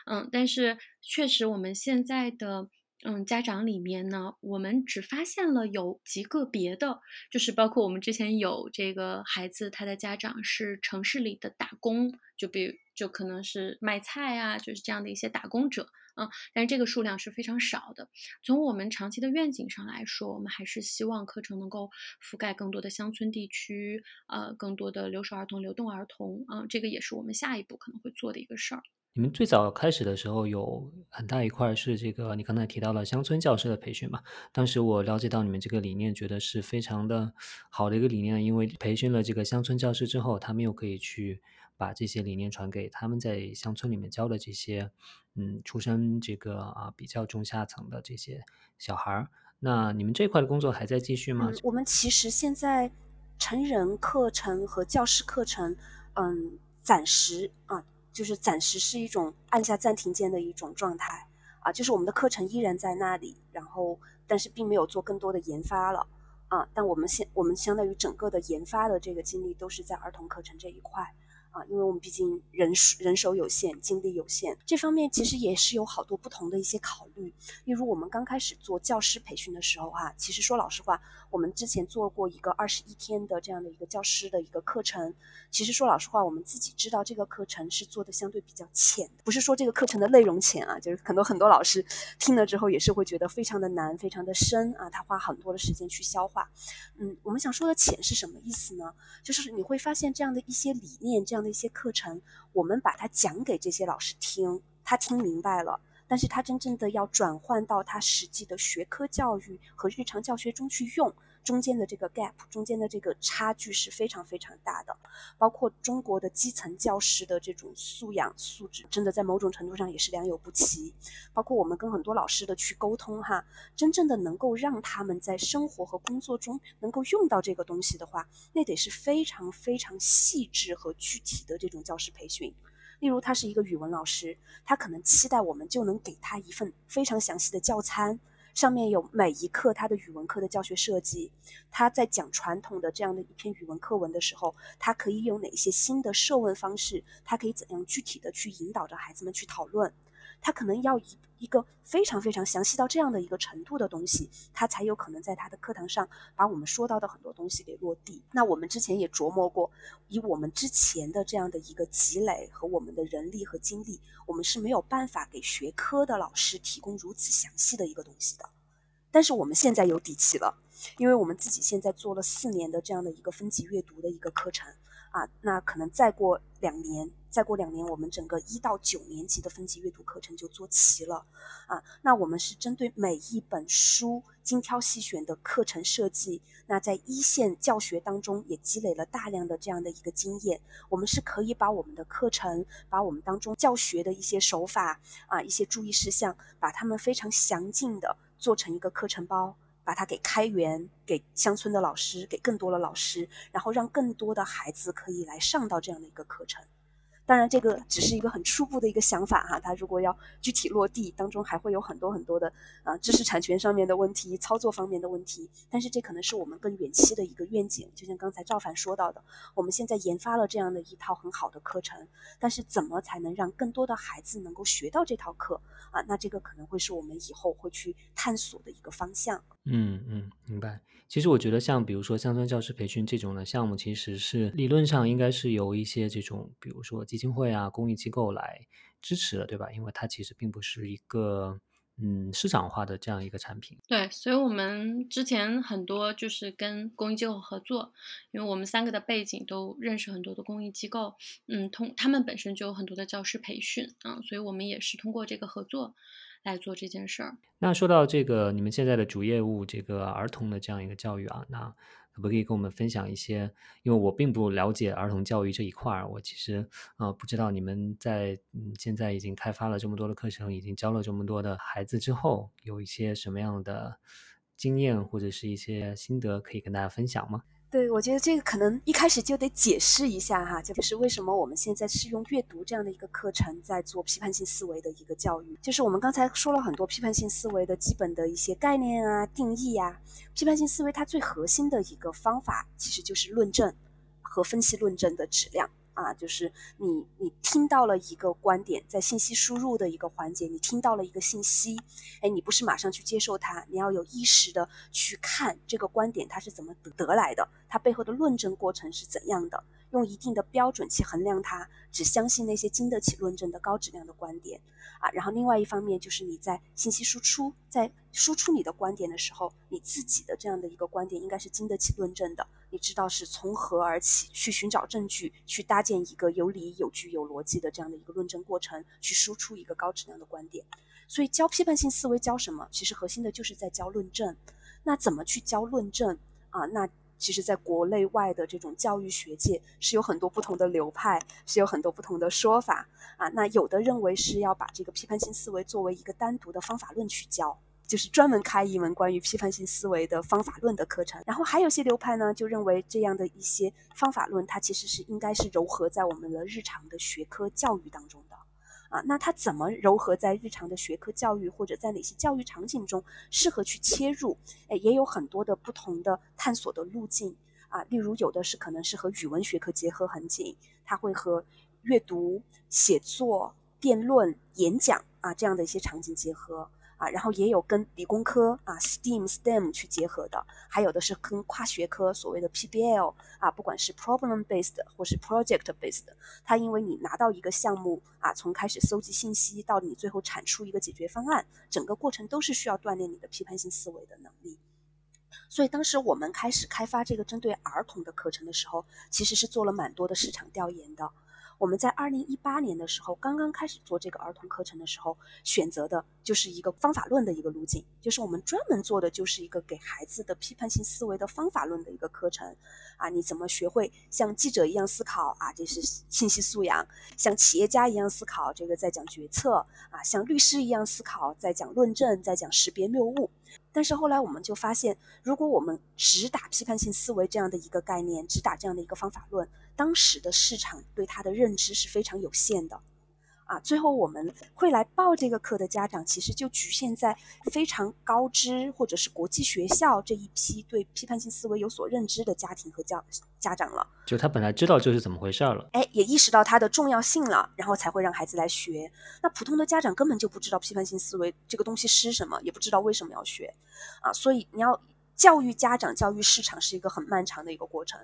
嗯，但是确实我们现在的嗯家长里面呢，我们只发现了有极个别的，就是包括我们之前有这个孩子，他的家长是城市里的打工，就比就可能是卖菜啊，就是这样的一些打工者。嗯，但是这个数量是非常少的。从我们长期的愿景上来说，我们还是希望课程能够覆盖更多的乡村地区，呃，更多的留守儿童、流动儿童。啊，这个也是我们下一步可能会做的一个事儿。你们最早开始的时候有很大一块是这个，你刚才提到了乡村教师的培训嘛？当时我了解到你们这个理念，觉得是非常的好的一个理念，因为培训了这个乡村教师之后，他们又可以去。把这些理念传给他们在乡村里面教的这些，嗯，出身这个啊比较中下层的这些小孩儿。那你们这块的工作还在继续吗？我们其实现在成人课程和教师课程，嗯，暂时啊，就是暂时是一种按下暂停键的一种状态啊，就是我们的课程依然在那里，然后但是并没有做更多的研发了啊。但我们现我们相当于整个的研发的这个精力都是在儿童课程这一块。啊，因为我们毕竟人人手有限，精力有限，这方面其实也是有好多不同的一些考虑。例如，我们刚开始做教师培训的时候，哈，其实说老实话，我们之前做过一个二十一天的这样的一个教师的一个课程。其实说老实话，我们自己知道这个课程是做的相对比较浅，不是说这个课程的内容浅啊，就是很多很多老师听了之后也是会觉得非常的难，非常的深啊，他花很多的时间去消化。嗯，我们想说的浅是什么意思呢？就是你会发现这样的一些理念，这样。的一些课程，我们把它讲给这些老师听，他听明白了，但是他真正的要转换到他实际的学科教育和日常教学中去用。中间的这个 gap，中间的这个差距是非常非常大的，包括中国的基层教师的这种素养素质，真的在某种程度上也是良莠不齐。包括我们跟很多老师的去沟通哈，真正的能够让他们在生活和工作中能够用到这个东西的话，那得是非常非常细致和具体的这种教师培训。例如，他是一个语文老师，他可能期待我们就能给他一份非常详细的教餐。上面有每一课他的语文课的教学设计，他在讲传统的这样的一篇语文课文的时候，他可以有哪些新的设问方式？他可以怎样具体的去引导着孩子们去讨论？他可能要一一个非常非常详细到这样的一个程度的东西，他才有可能在他的课堂上把我们说到的很多东西给落地。那我们之前也琢磨过，以我们之前的这样的一个积累和我们的人力和精力，我们是没有办法给学科的老师提供如此详细的一个东西的。但是我们现在有底气了，因为我们自己现在做了四年的这样的一个分级阅读的一个课程。啊，那可能再过两年，再过两年，我们整个一到九年级的分级阅读课程就做齐了。啊，那我们是针对每一本书精挑细选的课程设计。那在一线教学当中也积累了大量的这样的一个经验，我们是可以把我们的课程，把我们当中教学的一些手法啊，一些注意事项，把它们非常详尽的做成一个课程包。把它给开源，给乡村的老师，给更多的老师，然后让更多的孩子可以来上到这样的一个课程。当然，这个只是一个很初步的一个想法哈。它如果要具体落地，当中还会有很多很多的啊知识产权上面的问题、操作方面的问题。但是这可能是我们更远期的一个愿景。就像刚才赵凡说到的，我们现在研发了这样的一套很好的课程，但是怎么才能让更多的孩子能够学到这套课啊？那这个可能会是我们以后会去探索的一个方向。嗯嗯，明白。其实我觉得，像比如说乡村教师培训这种的项目，其实是理论上应该是由一些这种，比如说基金会啊、公益机构来支持的，对吧？因为它其实并不是一个嗯市场化的这样一个产品。对，所以我们之前很多就是跟公益机构合作，因为我们三个的背景都认识很多的公益机构，嗯，通他们本身就有很多的教师培训啊，所以我们也是通过这个合作。来做这件事儿。那说到这个，你们现在的主业务，这个儿童的这样一个教育啊，那可不可以跟我们分享一些？因为我并不了解儿童教育这一块儿，我其实呃不知道你们在嗯现在已经开发了这么多的课程，已经教了这么多的孩子之后，有一些什么样的经验或者是一些心得可以跟大家分享吗？对，我觉得这个可能一开始就得解释一下哈，就是为什么我们现在是用阅读这样的一个课程在做批判性思维的一个教育。就是我们刚才说了很多批判性思维的基本的一些概念啊、定义呀。批判性思维它最核心的一个方法其实就是论证和分析论证的质量。啊，就是你你听到了一个观点，在信息输入的一个环节，你听到了一个信息，哎，你不是马上去接受它，你要有意识的去看这个观点它是怎么得得来的，它背后的论证过程是怎样的，用一定的标准去衡量它，只相信那些经得起论证的高质量的观点。啊，然后另外一方面就是你在信息输出，在输出你的观点的时候，你自己的这样的一个观点应该是经得起论证的，你知道是从何而起，去寻找证据，去搭建一个有理有据有逻辑的这样的一个论证过程，去输出一个高质量的观点。所以教批判性思维教什么？其实核心的就是在教论证。那怎么去教论证啊？那其实，在国内外的这种教育学界是有很多不同的流派，是有很多不同的说法啊。那有的认为是要把这个批判性思维作为一个单独的方法论去教，就是专门开一门关于批判性思维的方法论的课程。然后还有些流派呢，就认为这样的一些方法论，它其实是应该是糅合在我们的日常的学科教育当中的。啊，那它怎么糅合在日常的学科教育，或者在哪些教育场景中适合去切入？哎，也有很多的不同的探索的路径啊。例如，有的是可能是和语文学科结合很紧，它会和阅读、写作、辩论、演讲啊这样的一些场景结合。啊，然后也有跟理工科啊，STEAM、STEM 去结合的，还有的是跟跨学科所谓的 PBL 啊，不管是 Problem Based 或是 Project Based，它因为你拿到一个项目啊，从开始搜集信息到你最后产出一个解决方案，整个过程都是需要锻炼你的批判性思维的能力。所以当时我们开始开发这个针对儿童的课程的时候，其实是做了蛮多的市场调研的。我们在二零一八年的时候，刚刚开始做这个儿童课程的时候，选择的就是一个方法论的一个路径，就是我们专门做的就是一个给孩子的批判性思维的方法论的一个课程。啊，你怎么学会像记者一样思考啊？这是信息素养。像企业家一样思考，这个在讲决策啊。像律师一样思考，在讲论证，在讲识别谬误。但是后来我们就发现，如果我们只打批判性思维这样的一个概念，只打这样的一个方法论，当时的市场对他的认知是非常有限的。啊，最后我们会来报这个课的家长，其实就局限在非常高知或者是国际学校这一批对批判性思维有所认知的家庭和教家长了。就他本来知道这是怎么回事了，哎，也意识到它的重要性了，然后才会让孩子来学。那普通的家长根本就不知道批判性思维这个东西是什么，也不知道为什么要学，啊，所以你要。教育家长、教育市场是一个很漫长的一个过程，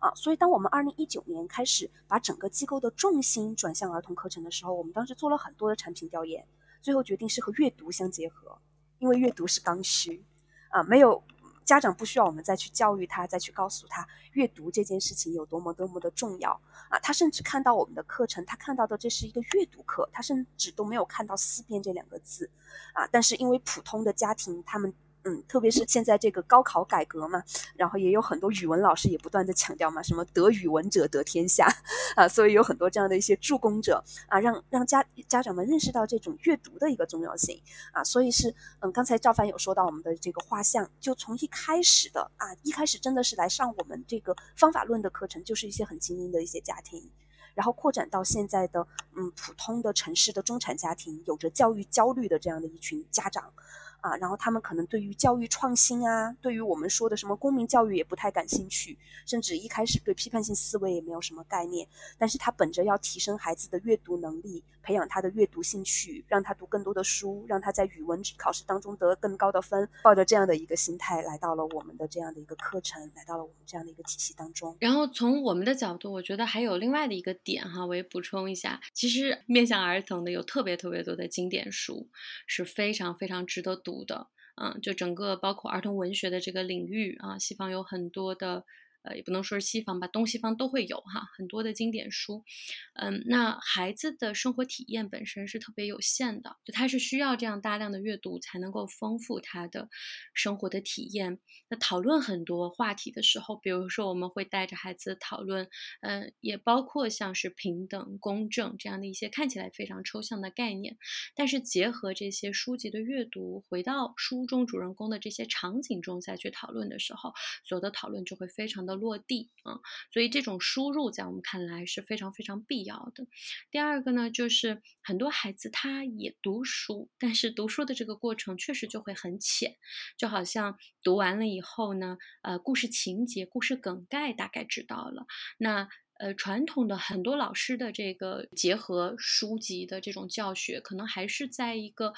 啊，所以当我们二零一九年开始把整个机构的重心转向儿童课程的时候，我们当时做了很多的产品调研，最后决定是和阅读相结合，因为阅读是刚需，啊，没有家长不需要我们再去教育他，再去告诉他阅读这件事情有多么多么的重要，啊，他甚至看到我们的课程，他看到的这是一个阅读课，他甚至都没有看到思辨这两个字，啊，但是因为普通的家庭他们。嗯，特别是现在这个高考改革嘛，然后也有很多语文老师也不断的强调嘛，什么得语文者得天下啊，所以有很多这样的一些助攻者啊，让让家家长们认识到这种阅读的一个重要性啊，所以是嗯，刚才赵凡有说到我们的这个画像，就从一开始的啊，一开始真的是来上我们这个方法论的课程，就是一些很精英的一些家庭。然后扩展到现在的嗯普通的城市的中产家庭，有着教育焦虑的这样的一群家长。啊，然后他们可能对于教育创新啊，对于我们说的什么公民教育也不太感兴趣，甚至一开始对批判性思维也没有什么概念。但是他本着要提升孩子的阅读能力，培养他的阅读兴趣，让他读更多的书，让他在语文考试当中得更高的分，抱着这样的一个心态来到了我们的这样的一个课程，来到了我们这样的一个体系当中。然后从我们的角度，我觉得还有另外的一个点哈，我也补充一下，其实面向儿童的有特别特别多的经典书，是非常非常值得读的。嗯，就整个包括儿童文学的这个领域啊，西方有很多的。呃，也不能说是西方吧，东西方都会有哈，很多的经典书。嗯，那孩子的生活体验本身是特别有限的，就他是需要这样大量的阅读才能够丰富他的生活的体验。那讨论很多话题的时候，比如说我们会带着孩子讨论，嗯，也包括像是平等、公正这样的一些看起来非常抽象的概念，但是结合这些书籍的阅读，回到书中主人公的这些场景中再去讨论的时候，所有的讨论就会非常的。落地啊，所以这种输入在我们看来是非常非常必要的。第二个呢，就是很多孩子他也读书，但是读书的这个过程确实就会很浅，就好像读完了以后呢，呃，故事情节、故事梗概大概知道了。那呃，传统的很多老师的这个结合书籍的这种教学，可能还是在一个。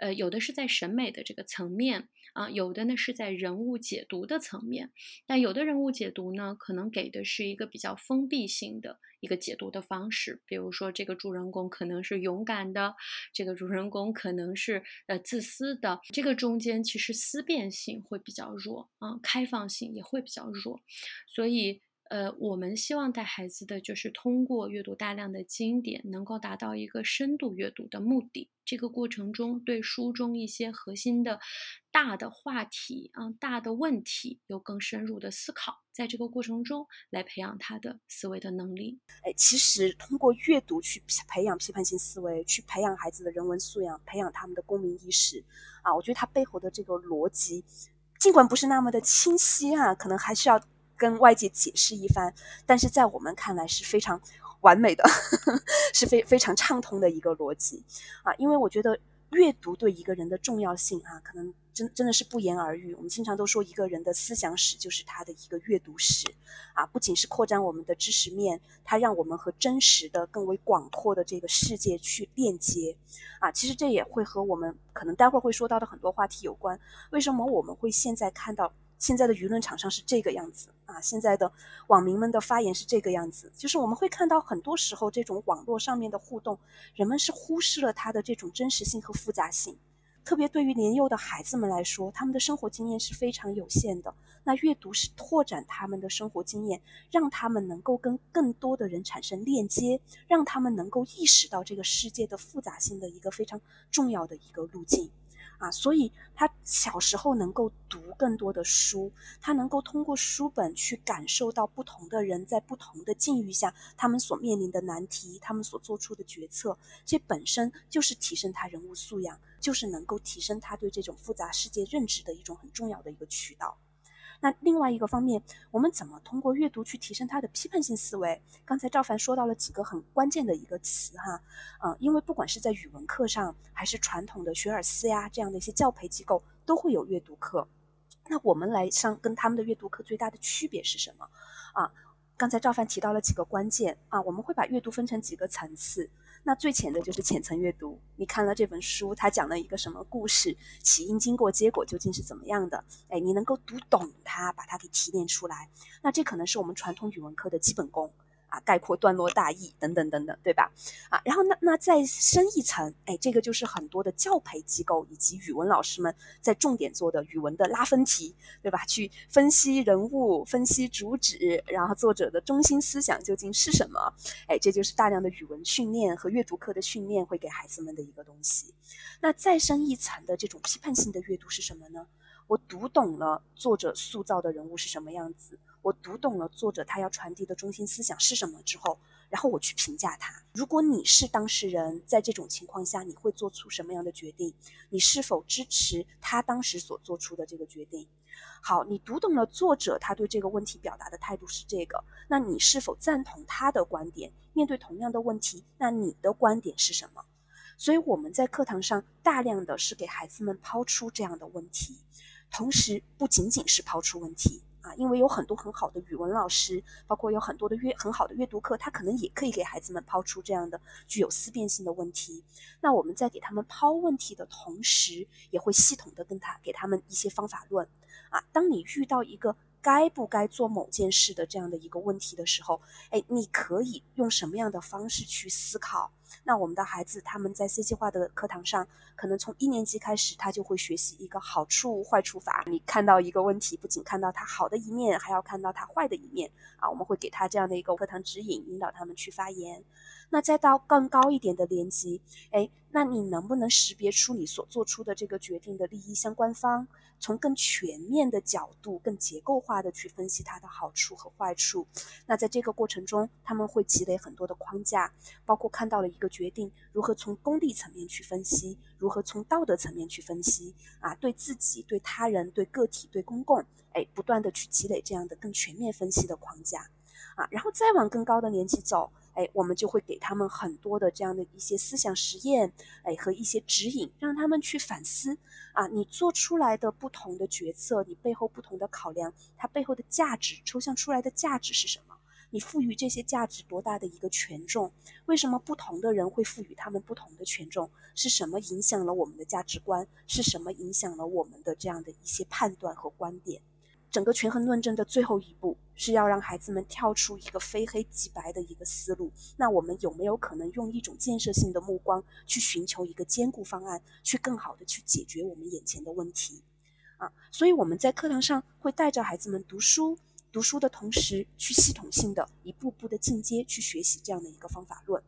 呃，有的是在审美的这个层面啊，有的呢是在人物解读的层面。但有的人物解读呢，可能给的是一个比较封闭性的一个解读的方式。比如说，这个主人公可能是勇敢的，这个主人公可能是呃自私的。这个中间其实思辨性会比较弱啊，开放性也会比较弱。所以，呃，我们希望带孩子的就是通过阅读大量的经典，能够达到一个深度阅读的目的。这个过程中，对书中一些核心的大的话题啊、大的问题有更深入的思考，在这个过程中来培养他的思维的能力。哎，其实通过阅读去培养批判性思维，去培养孩子的人文素养，培养他们的公民意识啊，我觉得它背后的这个逻辑，尽管不是那么的清晰啊，可能还是要跟外界解释一番，但是在我们看来是非常。完美的 是非非常畅通的一个逻辑啊，因为我觉得阅读对一个人的重要性啊，可能真真的是不言而喻。我们经常都说一个人的思想史就是他的一个阅读史啊，不仅是扩展我们的知识面，它让我们和真实的更为广阔的这个世界去链接啊。其实这也会和我们可能待会儿会说到的很多话题有关。为什么我们会现在看到？现在的舆论场上是这个样子啊，现在的网民们的发言是这个样子，就是我们会看到很多时候这种网络上面的互动，人们是忽视了它的这种真实性和复杂性。特别对于年幼的孩子们来说，他们的生活经验是非常有限的。那阅读是拓展他们的生活经验，让他们能够跟更多的人产生链接，让他们能够意识到这个世界的复杂性的一个非常重要的一个路径。啊，所以他小时候能够读更多的书，他能够通过书本去感受到不同的人在不同的境遇下，他们所面临的难题，他们所做出的决策，这本身就是提升他人物素养，就是能够提升他对这种复杂世界认知的一种很重要的一个渠道。那另外一个方面，我们怎么通过阅读去提升他的批判性思维？刚才赵凡说到了几个很关键的一个词哈，嗯，因为不管是在语文课上，还是传统的学而思呀这样的一些教培机构，都会有阅读课。那我们来上跟他们的阅读课最大的区别是什么？啊，刚才赵凡提到了几个关键啊，我们会把阅读分成几个层次。那最浅的就是浅层阅读，你看了这本书，它讲了一个什么故事，起因、经过、结果究竟是怎么样的？哎，你能够读懂它，把它给提炼出来，那这可能是我们传统语文课的基本功。啊，概括段落大意等等等等，对吧？啊，然后那那再深一层，哎，这个就是很多的教培机构以及语文老师们在重点做的语文的拉分题，对吧？去分析人物，分析主旨，然后作者的中心思想究竟是什么？哎，这就是大量的语文训练和阅读课的训练会给孩子们的一个东西。那再深一层的这种批判性的阅读是什么呢？我读懂了作者塑造的人物是什么样子。我读懂了作者他要传递的中心思想是什么之后，然后我去评价他。如果你是当事人，在这种情况下，你会做出什么样的决定？你是否支持他当时所做出的这个决定？好，你读懂了作者他对这个问题表达的态度是这个，那你是否赞同他的观点？面对同样的问题，那你的观点是什么？所以我们在课堂上大量的是给孩子们抛出这样的问题，同时不仅仅是抛出问题。啊，因为有很多很好的语文老师，包括有很多的阅很好的阅读课，他可能也可以给孩子们抛出这样的具有思辨性的问题。那我们在给他们抛问题的同时，也会系统的跟他给他们一些方法论。啊，当你遇到一个该不该做某件事的这样的一个问题的时候，哎，你可以用什么样的方式去思考？那我们的孩子他们在 C 计划的课堂上，可能从一年级开始，他就会学习一个好处坏处法。你看到一个问题，不仅看到它好的一面，还要看到它坏的一面啊。我们会给他这样的一个课堂指引，引导他们去发言。那再到更高一点的年级，哎，那你能不能识别出你所做出的这个决定的利益相关方？从更全面的角度、更结构化的去分析它的好处和坏处。那在这个过程中，他们会积累很多的框架，包括看到了一个决定如何从功利层面去分析，如何从道德层面去分析啊，对自己、对他人、对个体、对公共，哎，不断的去积累这样的更全面分析的框架啊，然后再往更高的年级走。哎，我们就会给他们很多的这样的一些思想实验，哎，和一些指引，让他们去反思啊，你做出来的不同的决策，你背后不同的考量，它背后的价值，抽象出来的价值是什么？你赋予这些价值多大的一个权重？为什么不同的人会赋予他们不同的权重？是什么影响了我们的价值观？是什么影响了我们的这样的一些判断和观点？整个权衡论证的最后一步是要让孩子们跳出一个非黑即白的一个思路。那我们有没有可能用一种建设性的目光去寻求一个兼顾方案，去更好的去解决我们眼前的问题？啊，所以我们在课堂上会带着孩子们读书，读书的同时去系统性的一步步的进阶去学习这样的一个方法论。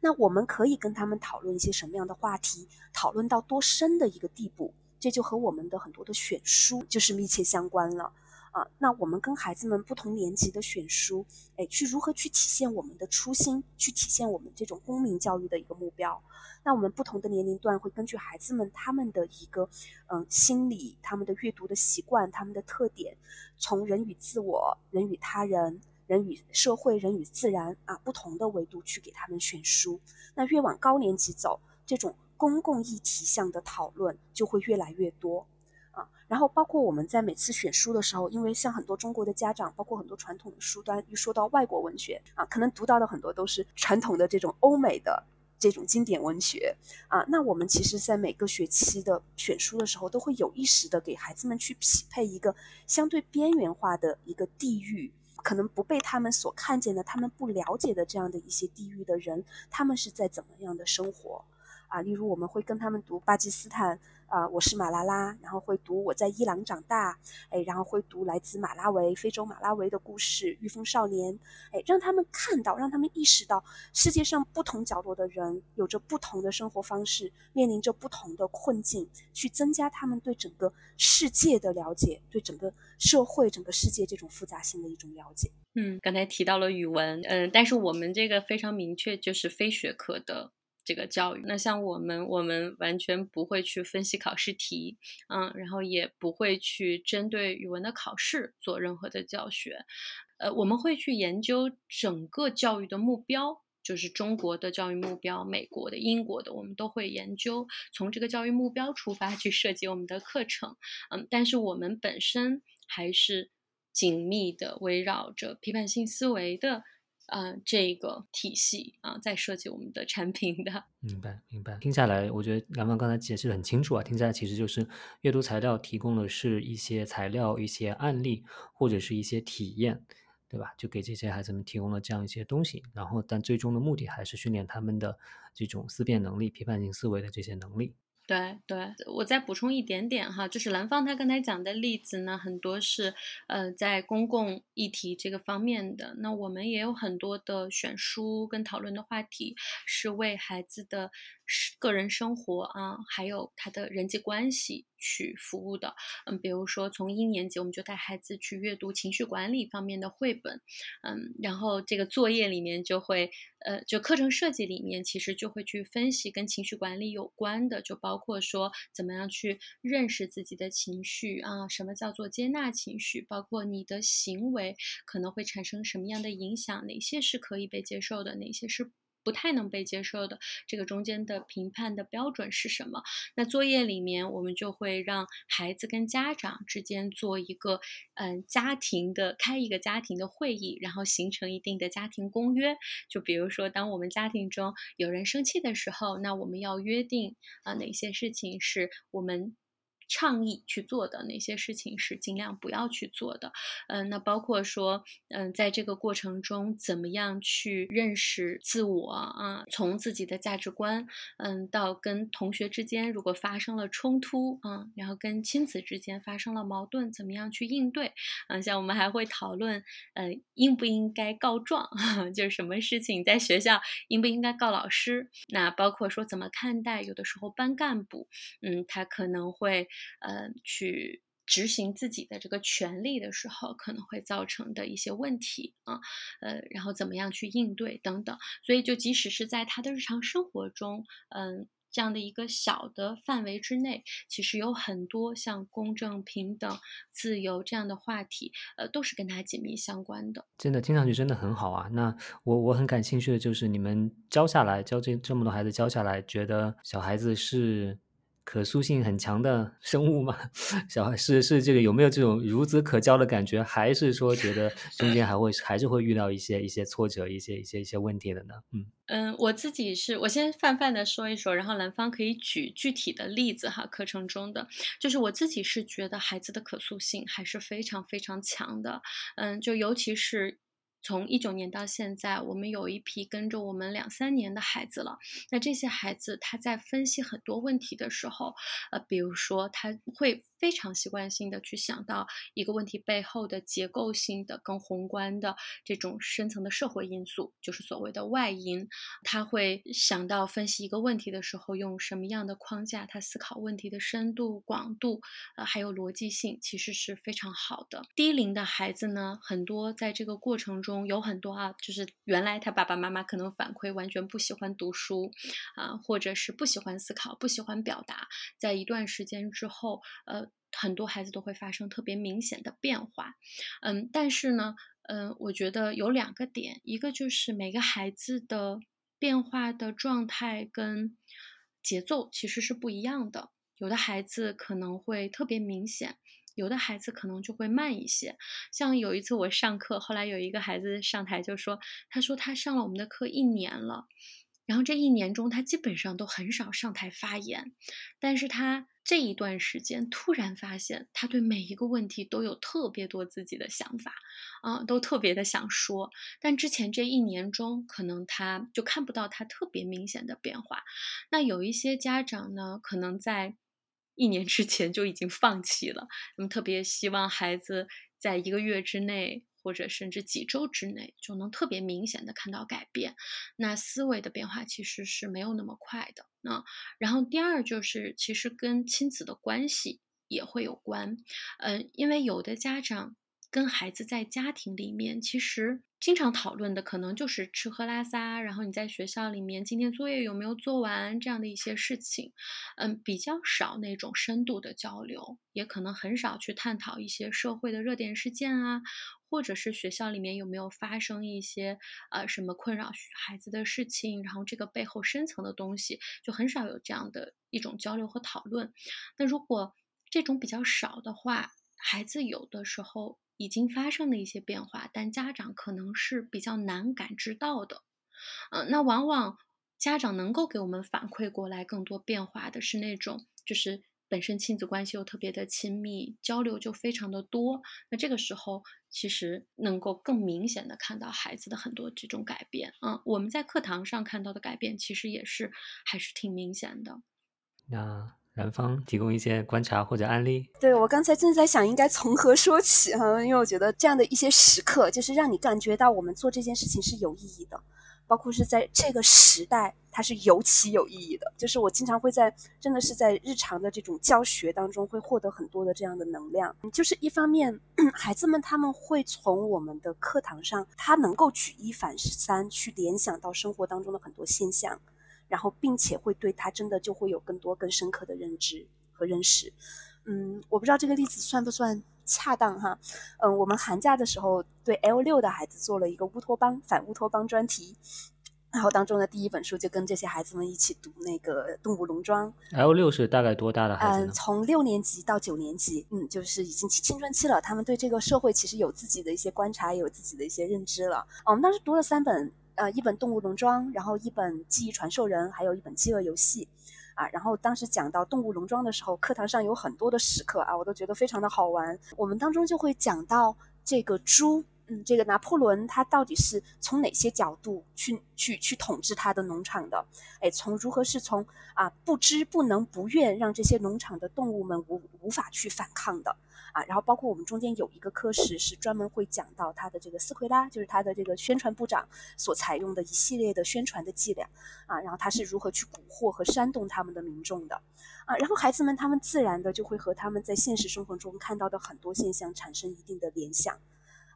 那我们可以跟他们讨论一些什么样的话题？讨论到多深的一个地步？这就和我们的很多的选书就是密切相关了啊。那我们跟孩子们不同年级的选书，哎，去如何去体现我们的初心，去体现我们这种公民教育的一个目标？那我们不同的年龄段会根据孩子们他们的一个嗯心理、他们的阅读的习惯、他们的特点，从人与自我、人与他人、人与社会、人与自然啊不同的维度去给他们选书。那越往高年级走，这种。公共议题项的讨论就会越来越多啊，然后包括我们在每次选书的时候，因为像很多中国的家长，包括很多传统的书端，一说到外国文学啊，可能读到的很多都是传统的这种欧美的这种经典文学啊，那我们其实，在每个学期的选书的时候，都会有意识的给孩子们去匹配一个相对边缘化的一个地域，可能不被他们所看见的、他们不了解的这样的一些地域的人，他们是在怎么样的生活。啊，例如我们会跟他们读巴基斯坦，啊，我是马拉拉，然后会读我在伊朗长大，哎，然后会读来自马拉维、非洲马拉维的故事《御风少年》，哎，让他们看到，让他们意识到世界上不同角落的人有着不同的生活方式，面临着不同的困境，去增加他们对整个世界的了解，对整个社会、整个世界这种复杂性的一种了解。嗯，刚才提到了语文，嗯，但是我们这个非常明确，就是非学科的。这个教育，那像我们，我们完全不会去分析考试题，嗯，然后也不会去针对语文的考试做任何的教学，呃，我们会去研究整个教育的目标，就是中国的教育目标、美国的、英国的，我们都会研究，从这个教育目标出发去设计我们的课程，嗯，但是我们本身还是紧密的围绕着批判性思维的。啊，这个体系啊，在设计我们的产品的。明白，明白。听下来，我觉得梁芳刚才解释的很清楚啊。听下来，其实就是阅读材料提供的是一些材料、一些案例或者是一些体验，对吧？就给这些孩子们提供了这样一些东西。然后，但最终的目的还是训练他们的这种思辨能力、批判性思维的这些能力。对对，我再补充一点点哈，就是兰芳他刚才讲的例子呢，很多是呃在公共议题这个方面的。那我们也有很多的选书跟讨论的话题，是为孩子的个人生活啊，还有他的人际关系去服务的。嗯，比如说从一年级我们就带孩子去阅读情绪管理方面的绘本，嗯，然后这个作业里面就会，呃，就课程设计里面其实就会去分析跟情绪管理有关的，就包括说怎么样去认识自己的情绪啊，什么叫做接纳情绪，包括你的行为可能会产生什么样的影响，哪些是可以被接受的，哪些是。不太能被接受的，这个中间的评判的标准是什么？那作业里面我们就会让孩子跟家长之间做一个，嗯，家庭的开一个家庭的会议，然后形成一定的家庭公约。就比如说，当我们家庭中有人生气的时候，那我们要约定啊，哪些事情是我们。倡议去做的哪些事情是尽量不要去做的，嗯，那包括说，嗯，在这个过程中怎么样去认识自我啊？从自己的价值观，嗯，到跟同学之间如果发生了冲突啊，然后跟亲子之间发生了矛盾，怎么样去应对？嗯，像我们还会讨论，呃，应不应该告状？就是什么事情在学校应不应该告老师？那包括说怎么看待有的时候班干部，嗯，他可能会。呃，去执行自己的这个权利的时候，可能会造成的一些问题啊，呃，然后怎么样去应对等等。所以，就即使是在他的日常生活中，嗯，这样的一个小的范围之内，其实有很多像公正、平等、自由这样的话题，呃，都是跟他紧密相关的。真的，听上去真的很好啊。那我我很感兴趣的就是你们教下来，教这这么多孩子教下来，觉得小孩子是。可塑性很强的生物吗？小孩是是这个有没有这种孺子可教的感觉，还是说觉得中间还会还是会遇到一些一些挫折、一些一些一些问题的呢？嗯嗯，我自己是我先泛泛的说一说，然后兰芳可以举具体的例子哈。课程中的就是我自己是觉得孩子的可塑性还是非常非常强的，嗯，就尤其是。从一九年到现在，我们有一批跟着我们两三年的孩子了。那这些孩子他在分析很多问题的时候，呃，比如说他会。非常习惯性的去想到一个问题背后的结构性的、更宏观的这种深层的社会因素，就是所谓的外因。他会想到分析一个问题的时候用什么样的框架，他思考问题的深度、广度，呃，还有逻辑性，其实是非常好的。低龄的孩子呢，很多在这个过程中有很多啊，就是原来他爸爸妈妈可能反馈完全不喜欢读书啊，或者是不喜欢思考、不喜欢表达，在一段时间之后，呃。很多孩子都会发生特别明显的变化，嗯，但是呢，嗯，我觉得有两个点，一个就是每个孩子的变化的状态跟节奏其实是不一样的，有的孩子可能会特别明显，有的孩子可能就会慢一些。像有一次我上课，后来有一个孩子上台就说，他说他上了我们的课一年了，然后这一年中他基本上都很少上台发言，但是他。这一段时间，突然发现他对每一个问题都有特别多自己的想法，啊，都特别的想说。但之前这一年中，可能他就看不到他特别明显的变化。那有一些家长呢，可能在一年之前就已经放弃了，那么特别希望孩子在一个月之内。或者甚至几周之内就能特别明显的看到改变，那思维的变化其实是没有那么快的啊。然后第二就是，其实跟亲子的关系也会有关，嗯，因为有的家长跟孩子在家庭里面其实。经常讨论的可能就是吃喝拉撒，然后你在学校里面今天作业有没有做完这样的一些事情，嗯，比较少那种深度的交流，也可能很少去探讨一些社会的热点事件啊，或者是学校里面有没有发生一些呃什么困扰孩子的事情，然后这个背后深层的东西就很少有这样的一种交流和讨论。那如果这种比较少的话，孩子有的时候。已经发生了一些变化，但家长可能是比较难感知到的。嗯，那往往家长能够给我们反馈过来更多变化的是那种，就是本身亲子关系又特别的亲密，交流就非常的多。那这个时候其实能够更明显的看到孩子的很多这种改变。嗯，我们在课堂上看到的改变，其实也是还是挺明显的。那。南方提供一些观察或者案例。对我刚才正在想应该从何说起哈，因为我觉得这样的一些时刻，就是让你感觉到我们做这件事情是有意义的，包括是在这个时代，它是尤其有意义的。就是我经常会在，真的是在日常的这种教学当中，会获得很多的这样的能量。就是一方面，孩子们他们会从我们的课堂上，他能够举一反三，去联想到生活当中的很多现象，然后并且会对他真的就会有更多更深刻的认知和认识。嗯，我不知道这个例子算不算。恰当哈，嗯，我们寒假的时候对 L 六的孩子做了一个乌托邦反乌托邦专题，然后当中的第一本书就跟这些孩子们一起读那个《动物农庄》。L 六是大概多大的孩子嗯，从六年级到九年级，嗯，就是已经青春期了，他们对这个社会其实有自己的一些观察，有自己的一些认知了。我们当时读了三本，呃，一本《动物农庄》，然后一本《记忆传授人》，还有一本《饥饿游戏》。啊，然后当时讲到动物农庄的时候，课堂上有很多的时刻啊，我都觉得非常的好玩。我们当中就会讲到这个猪，嗯，这个拿破仑他到底是从哪些角度去去去统治他的农场的？哎，从如何是从啊不知不能不愿让这些农场的动物们无无法去反抗的？啊，然后包括我们中间有一个课时是专门会讲到他的这个斯奎拉，就是他的这个宣传部长所采用的一系列的宣传的伎俩，啊，然后他是如何去蛊惑和煽动他们的民众的，啊，然后孩子们他们自然的就会和他们在现实生活中看到的很多现象产生一定的联想，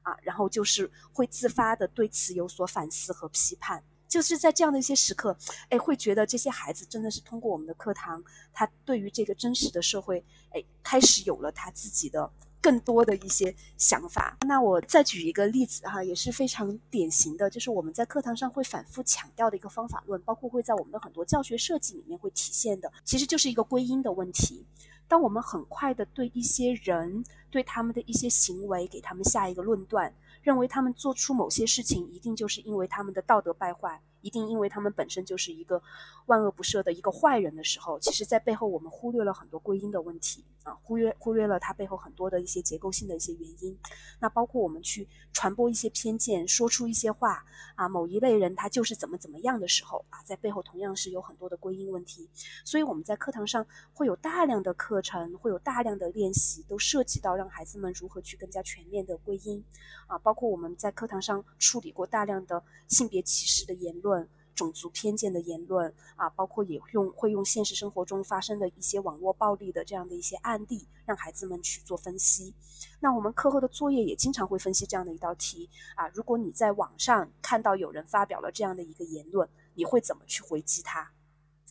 啊，然后就是会自发的对此有所反思和批判。就是在这样的一些时刻，哎，会觉得这些孩子真的是通过我们的课堂，他对于这个真实的社会，哎，开始有了他自己的更多的一些想法。那我再举一个例子哈，也是非常典型的，就是我们在课堂上会反复强调的一个方法论，包括会在我们的很多教学设计里面会体现的，其实就是一个归因的问题。当我们很快的对一些人，对他们的一些行为给他们下一个论断。认为他们做出某些事情，一定就是因为他们的道德败坏，一定因为他们本身就是一个万恶不赦的一个坏人的时候，其实，在背后我们忽略了很多归因的问题。啊，忽略忽略了他背后很多的一些结构性的一些原因。那包括我们去传播一些偏见，说出一些话啊，某一类人他就是怎么怎么样的时候啊，在背后同样是有很多的归因问题。所以我们在课堂上会有大量的课程，会有大量的练习，都涉及到让孩子们如何去更加全面的归因啊。包括我们在课堂上处理过大量的性别歧视的言论、种族偏见的言论啊，包括也用会用现实生活中发生的一些网络暴力的这样的一些案例，让孩子们去做分析。那我们课后的作业也经常会分析这样的一道题啊，如果你在网上看到有人发表了这样的一个言论，你会怎么去回击他？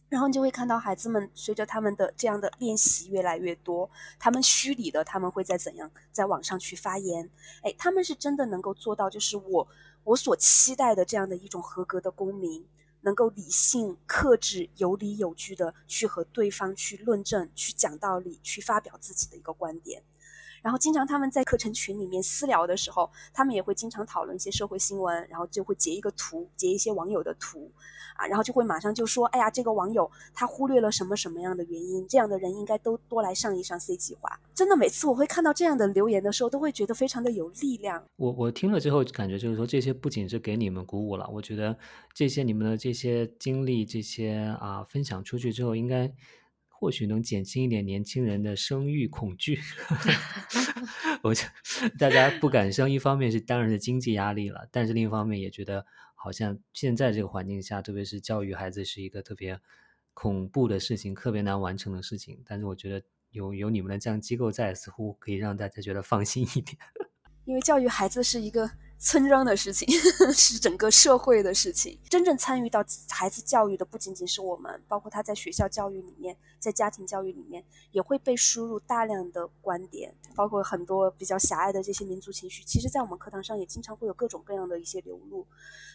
然后你就会看到孩子们随着他们的这样的练习越来越多，他们虚拟的他们会在怎样在网上去发言？哎，他们是真的能够做到，就是我我所期待的这样的一种合格的公民，能够理性、克制、有理有据的去和对方去论证、去讲道理、去发表自己的一个观点。然后经常他们在课程群里面私聊的时候，他们也会经常讨论一些社会新闻，然后就会截一个图，截一些网友的图，啊，然后就会马上就说，哎呀，这个网友他忽略了什么什么样的原因，这样的人应该都多来上一上 C 计划。真的，每次我会看到这样的留言的时候，都会觉得非常的有力量。我我听了之后，感觉就是说，这些不仅是给你们鼓舞了，我觉得这些你们的这些经历，这些啊分享出去之后，应该。或许能减轻一点年轻人的生育恐惧，我就大家不敢生，一方面是当然是经济压力了，但是另一方面也觉得好像现在这个环境下，特别是教育孩子是一个特别恐怖的事情，特别难完成的事情。但是我觉得有有你们的这样机构在，似乎可以让大家觉得放心一点。因为教育孩子是一个。村庄的事情 是整个社会的事情，真正参与到孩子教育的不仅仅是我们，包括他在学校教育里面，在家庭教育里面也会被输入大量的观点，包括很多比较狭隘的这些民族情绪。其实，在我们课堂上也经常会有各种各样的一些流露，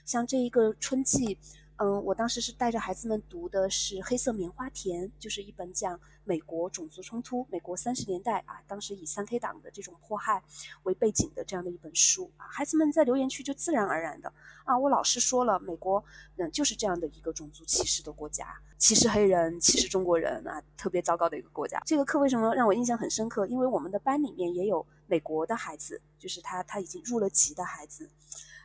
像这一个春季。嗯，我当时是带着孩子们读的是《黑色棉花田》，就是一本讲美国种族冲突、美国三十年代啊，当时以三 K 党的这种迫害为背景的这样的一本书啊。孩子们在留言区就自然而然的啊，我老师说了，美国嗯就是这样的一个种族歧视的国家，歧视黑人、歧视中国人啊，特别糟糕的一个国家。这个课为什么让我印象很深刻？因为我们的班里面也有美国的孩子，就是他他已经入了籍的孩子。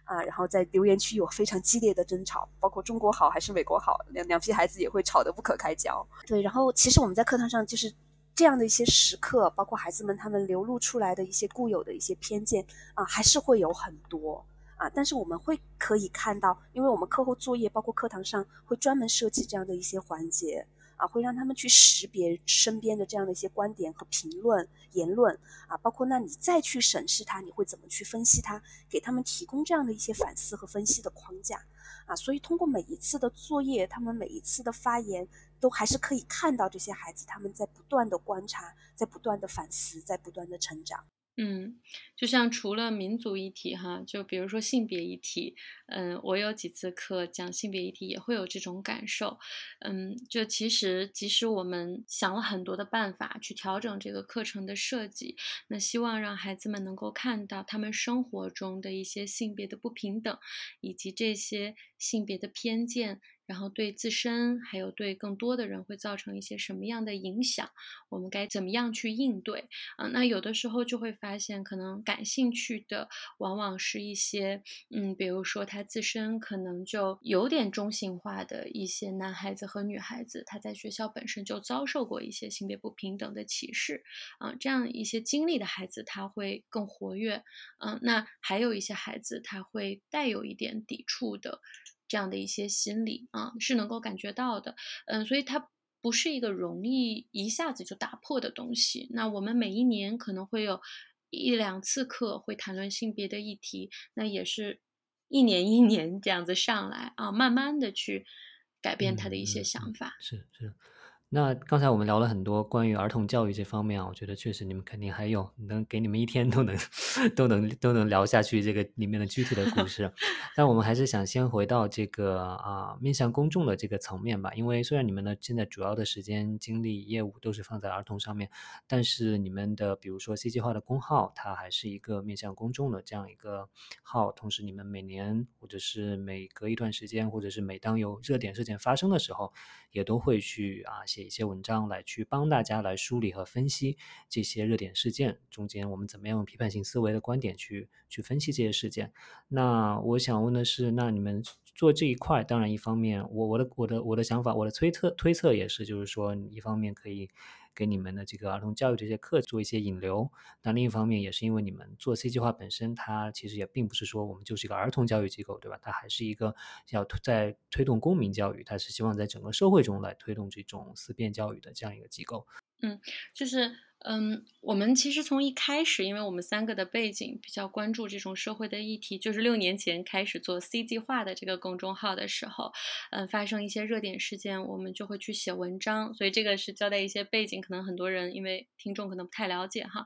啊，然后在留言区有非常激烈的争吵，包括中国好还是美国好，两两批孩子也会吵得不可开交。对，然后其实我们在课堂上就是这样的一些时刻，包括孩子们他们流露出来的一些固有的一些偏见啊，还是会有很多啊，但是我们会可以看到，因为我们课后作业包括课堂上会专门设计这样的一些环节。啊，会让他们去识别身边的这样的一些观点和评论言论啊，包括那你再去审视它，你会怎么去分析它？给他们提供这样的一些反思和分析的框架啊，所以通过每一次的作业，他们每一次的发言，都还是可以看到这些孩子他们在不断的观察，在不断的反思，在不断的成长。嗯，就像除了民族议题哈，就比如说性别议题，嗯，我有几次课讲性别议题也会有这种感受，嗯，就其实即使我们想了很多的办法去调整这个课程的设计，那希望让孩子们能够看到他们生活中的一些性别的不平等，以及这些性别的偏见。然后对自身还有对更多的人会造成一些什么样的影响？我们该怎么样去应对？啊，那有的时候就会发现，可能感兴趣的往往是一些，嗯，比如说他自身可能就有点中性化的一些男孩子和女孩子，他在学校本身就遭受过一些性别不平等的歧视，啊，这样一些经历的孩子他会更活跃，嗯，那还有一些孩子他会带有一点抵触的。这样的一些心理啊，是能够感觉到的，嗯，所以它不是一个容易一下子就打破的东西。那我们每一年可能会有一两次课会谈论性别的议题，那也是一年一年这样子上来啊，慢慢的去改变他的一些想法。是是。那刚才我们聊了很多关于儿童教育这方面啊，我觉得确实你们肯定还有能给你们一天都能都能都能聊下去这个里面的具体的故事。但我们还是想先回到这个啊面向公众的这个层面吧，因为虽然你们的现在主要的时间精力业务都是放在儿童上面，但是你们的比如说 C 计划的公号，它还是一个面向公众的这样一个号。同时，你们每年或者是每隔一段时间，或者是每当有热点事件发生的时候，也都会去啊。写一些文章来去帮大家来梳理和分析这些热点事件中间，我们怎么样用批判性思维的观点去去分析这些事件？那我想问的是，那你们做这一块，当然一方面，我我的我的我的想法，我的推测推测也是，就是说一方面可以。给你们的这个儿童教育这些课做一些引流，那另一方面也是因为你们做 C 计划本身，它其实也并不是说我们就是一个儿童教育机构，对吧？它还是一个要在推动公民教育，它是希望在整个社会中来推动这种思辨教育的这样一个机构。嗯，就是。嗯，我们其实从一开始，因为我们三个的背景比较关注这种社会的议题，就是六年前开始做 C 计划的这个公众号的时候，嗯，发生一些热点事件，我们就会去写文章。所以这个是交代一些背景，可能很多人因为听众可能不太了解哈。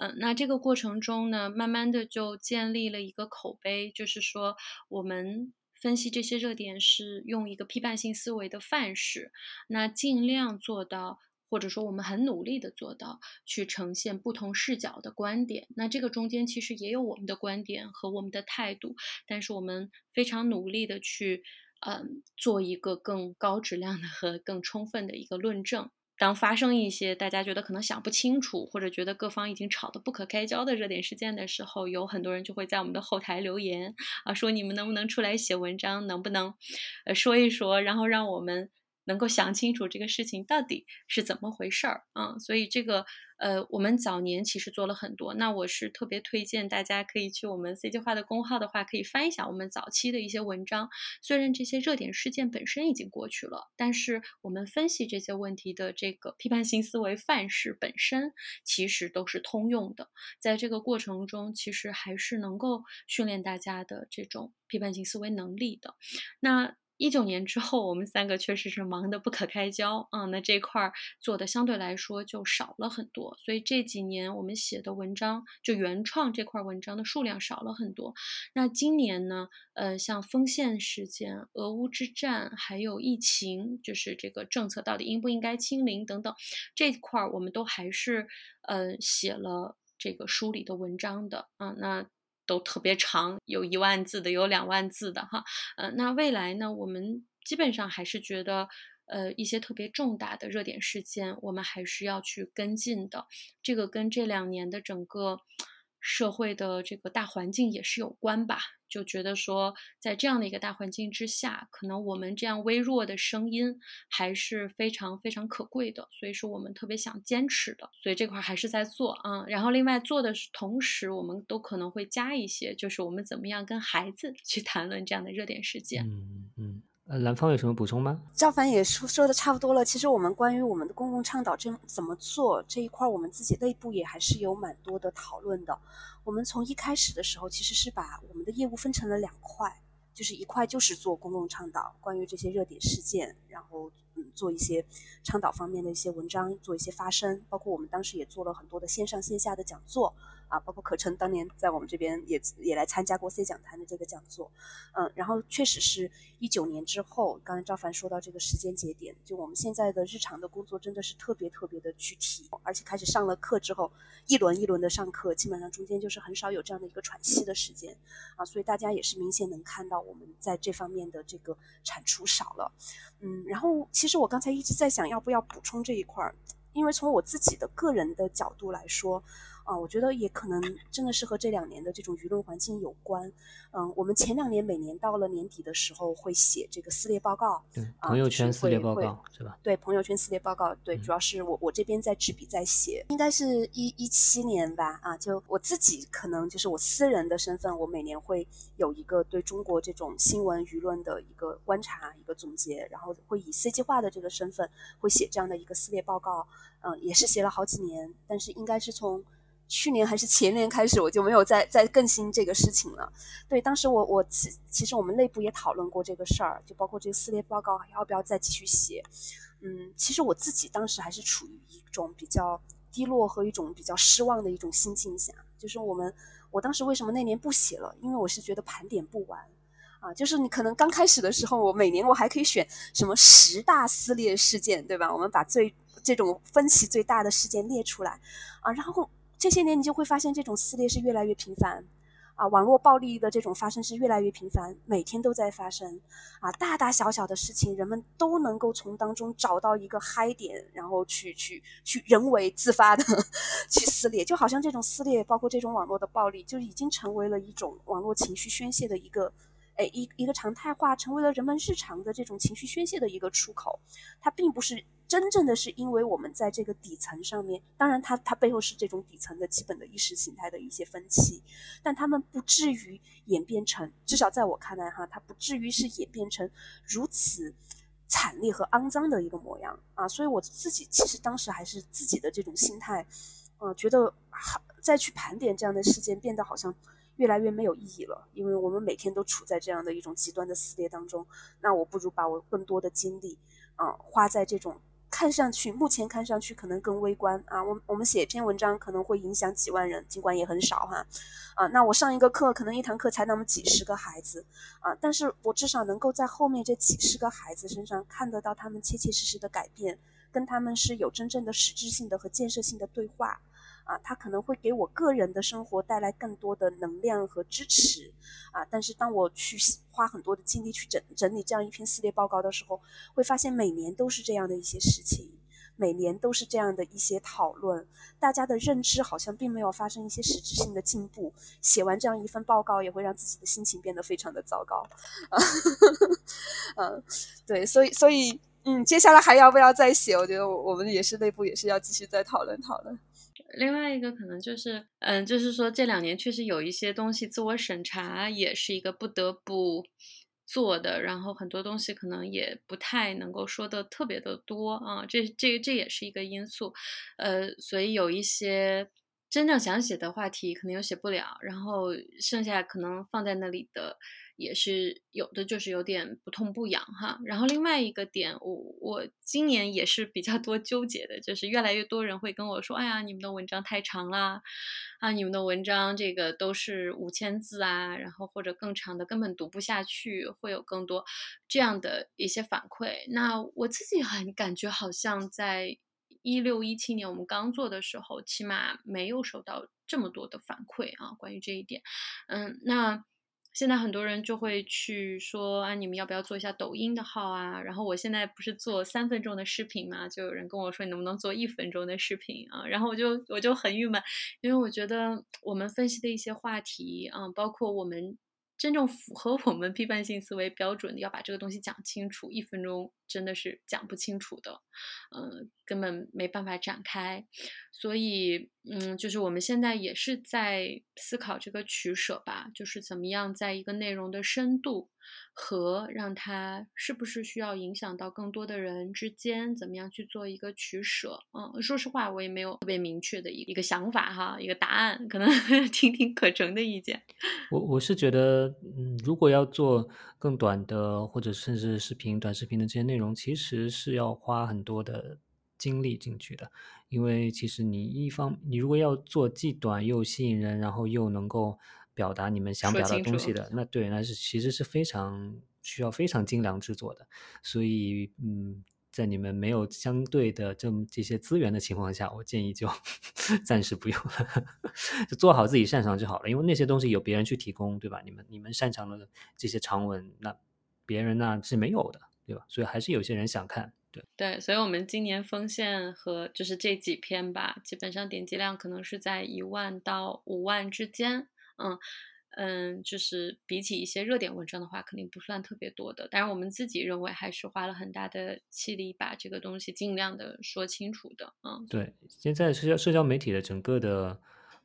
嗯，那这个过程中呢，慢慢的就建立了一个口碑，就是说我们分析这些热点是用一个批判性思维的范式，那尽量做到。或者说，我们很努力的做到去呈现不同视角的观点。那这个中间其实也有我们的观点和我们的态度，但是我们非常努力的去，嗯，做一个更高质量的和更充分的一个论证。当发生一些大家觉得可能想不清楚，或者觉得各方已经吵得不可开交的热点事件的时候，有很多人就会在我们的后台留言啊，说你们能不能出来写文章，能不能，呃，说一说，然后让我们。能够想清楚这个事情到底是怎么回事儿啊，所以这个呃，我们早年其实做了很多。那我是特别推荐大家可以去我们 C 计划的公号的话，可以翻一下我们早期的一些文章。虽然这些热点事件本身已经过去了，但是我们分析这些问题的这个批判性思维范式本身其实都是通用的。在这个过程中，其实还是能够训练大家的这种批判性思维能力的。那。一九年之后，我们三个确实是忙得不可开交啊，那这块儿做的相对来说就少了很多，所以这几年我们写的文章就原创这块文章的数量少了很多。那今年呢，呃，像丰县事件、俄乌之战，还有疫情，就是这个政策到底应不应该清零等等，这块儿我们都还是呃写了这个梳理的文章的啊，那。都特别长，有一万字的，有两万字的，哈，呃，那未来呢，我们基本上还是觉得，呃，一些特别重大的热点事件，我们还是要去跟进的。这个跟这两年的整个社会的这个大环境也是有关吧，就觉得说，在这样的一个大环境之下，可能我们这样微弱的声音还是非常非常可贵的，所以说我们特别想坚持的，所以这块还是在做啊。然后另外做的同时，我们都可能会加一些，就是我们怎么样跟孩子去谈论这样的热点事件。嗯嗯。呃，蓝方有什么补充吗？赵凡也说说的差不多了。其实我们关于我们的公共倡导这怎么做这一块，我们自己内部也还是有蛮多的讨论的。我们从一开始的时候，其实是把我们的业务分成了两块，就是一块就是做公共倡导，关于这些热点事件，然后嗯做一些倡导方面的一些文章，做一些发声，包括我们当时也做了很多的线上线下的讲座。啊，包括可成当年在我们这边也也来参加过 C 讲坛的这个讲座，嗯，然后确实是一九年之后，刚才赵凡说到这个时间节点，就我们现在的日常的工作真的是特别特别的具体，而且开始上了课之后，一轮一轮的上课，基本上中间就是很少有这样的一个喘息的时间，啊，所以大家也是明显能看到我们在这方面的这个产出少了，嗯，然后其实我刚才一直在想要不要补充这一块儿，因为从我自己的个人的角度来说。啊，我觉得也可能真的是和这两年的这种舆论环境有关。嗯，我们前两年每年到了年底的时候会写这个撕裂报告，对朋友圈撕裂报告是吧？对，朋友圈撕裂报告，对，主要是我我这边在执笔在写，应该是一一七年吧。啊，就我自己可能就是我私人的身份，我每年会有一个对中国这种新闻舆论的一个观察、一个总结，然后会以 C 计划的这个身份会写这样的一个撕裂报告。嗯，也是写了好几年，但是应该是从。去年还是前年开始，我就没有再再更新这个事情了。对，当时我我其其实我们内部也讨论过这个事儿，就包括这个撕裂报告要不要再继续写。嗯，其实我自己当时还是处于一种比较低落和一种比较失望的一种心境下。就是我们我当时为什么那年不写了？因为我是觉得盘点不完啊。就是你可能刚开始的时候，我每年我还可以选什么十大撕裂事件，对吧？我们把最这种分歧最大的事件列出来啊，然后。这些年，你就会发现这种撕裂是越来越频繁，啊，网络暴力的这种发生是越来越频繁，每天都在发生，啊，大大小小的事情，人们都能够从当中找到一个嗨点，然后去去去人为自发的 去撕裂，就好像这种撕裂，包括这种网络的暴力，就已经成为了一种网络情绪宣泄的一个。哎，一一个常态化，成为了人们日常的这种情绪宣泄的一个出口。它并不是真正的是因为我们在这个底层上面，当然它它背后是这种底层的基本的意识形态的一些分歧，但他们不至于演变成，至少在我看来哈，它不至于是演变成如此惨烈和肮脏的一个模样啊。所以我自己其实当时还是自己的这种心态，嗯，觉得再去盘点这样的事件，变得好像。越来越没有意义了，因为我们每天都处在这样的一种极端的撕裂当中。那我不如把我更多的精力，嗯，花在这种看上去目前看上去可能更微观啊。我我们写一篇文章可能会影响几万人，尽管也很少哈。啊，那我上一个课可能一堂课才那么几十个孩子啊，但是我至少能够在后面这几十个孩子身上看得到他们切切实实的改变，跟他们是有真正的实质性的和建设性的对话。啊，他可能会给我个人的生活带来更多的能量和支持，啊，但是当我去花很多的精力去整整理这样一篇系列报告的时候，会发现每年都是这样的一些事情，每年都是这样的一些讨论，大家的认知好像并没有发生一些实质性的进步。写完这样一份报告，也会让自己的心情变得非常的糟糕，啊，嗯，对，所以，所以，嗯，接下来还要不要再写？我觉得我我们也是内部也是要继续再讨论讨论。另外一个可能就是，嗯，就是说这两年确实有一些东西自我审查也是一个不得不做的，然后很多东西可能也不太能够说的特别的多啊，这这这也是一个因素，呃，所以有一些真正想写的话题可能又写不了，然后剩下可能放在那里的。也是有的，就是有点不痛不痒哈。然后另外一个点，我我今年也是比较多纠结的，就是越来越多人会跟我说：“哎呀，你们的文章太长啦，啊，你们的文章这个都是五千字啊，然后或者更长的根本读不下去，会有更多这样的一些反馈。”那我自己很感觉好像在一六一七年我们刚做的时候，起码没有收到这么多的反馈啊，关于这一点，嗯，那。现在很多人就会去说啊，你们要不要做一下抖音的号啊？然后我现在不是做三分钟的视频嘛，就有人跟我说你能不能做一分钟的视频啊？然后我就我就很郁闷，因为我觉得我们分析的一些话题啊，包括我们。真正符合我们批判性思维标准的，要把这个东西讲清楚，一分钟真的是讲不清楚的，嗯，根本没办法展开。所以，嗯，就是我们现在也是在思考这个取舍吧，就是怎么样在一个内容的深度。和让它是不是需要影响到更多的人之间，怎么样去做一个取舍？嗯，说实话，我也没有特别明确的一一个想法哈，一个答案，可能 听听可成的意见。我我是觉得，嗯，如果要做更短的或者甚至视频、短视频的这些内容，其实是要花很多的精力进去的，因为其实你一方，你如果要做既短又吸引人，然后又能够。表达你们想表达东西的，那对，那是其实是非常需要非常精良制作的，所以嗯，在你们没有相对的这么这些资源的情况下，我建议就 暂时不用了，就做好自己擅长就好了，因为那些东西有别人去提供，对吧？你们你们擅长的这些长文，那别人那是没有的，对吧？所以还是有些人想看，对对，所以我们今年锋线和就是这几篇吧，基本上点击量可能是在一万到五万之间。嗯嗯，就是比起一些热点文章的话，肯定不算特别多的。但是我们自己认为还是花了很大的气力把这个东西尽量的说清楚的。嗯，对，现在社交社交媒体的整个的。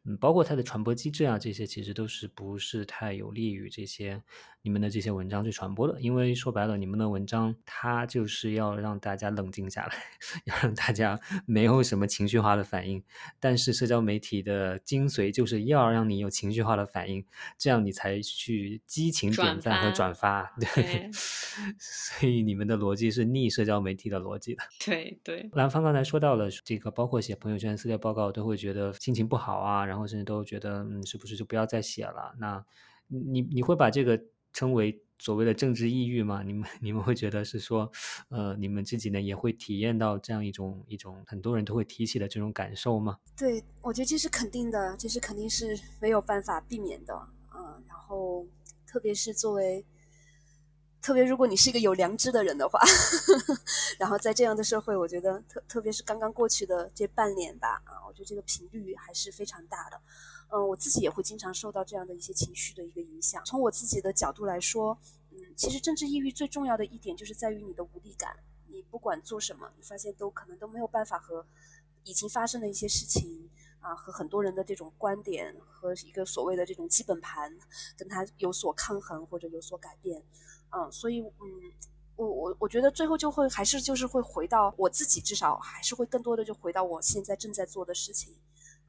嗯，包括它的传播机制啊，这些其实都是不是太有利于这些你们的这些文章去传播的。因为说白了，你们的文章它就是要让大家冷静下来，要让大家没有什么情绪化的反应。但是社交媒体的精髓就是要让你有情绪化的反应，这样你才去激情点赞和转发。对，所以你们的逻辑是逆社交媒体的逻辑的。对对。兰芳刚才说到了这个，包括写朋友圈、私聊报告，都会觉得心情不好啊。然后甚至都觉得，嗯，是不是就不要再写了？那，你你会把这个称为所谓的政治抑郁吗？你们 你们会觉得是说，呃，你们这几年也会体验到这样一种一种很多人都会提起的这种感受吗？对，我觉得这是肯定的，这是肯定是没有办法避免的，嗯，然后特别是作为。特别如果你是一个有良知的人的话，然后在这样的社会，我觉得特特别是刚刚过去的这半年吧，啊，我觉得这个频率还是非常大的。嗯，我自己也会经常受到这样的一些情绪的一个影响。从我自己的角度来说，嗯，其实政治抑郁最重要的一点就是在于你的无力感。你不管做什么，你发现都可能都没有办法和已经发生的一些事情啊，和很多人的这种观点和一个所谓的这种基本盘，跟他有所抗衡或者有所改变。嗯，所以嗯，我我我觉得最后就会还是就是会回到我自己，至少还是会更多的就回到我现在正在做的事情。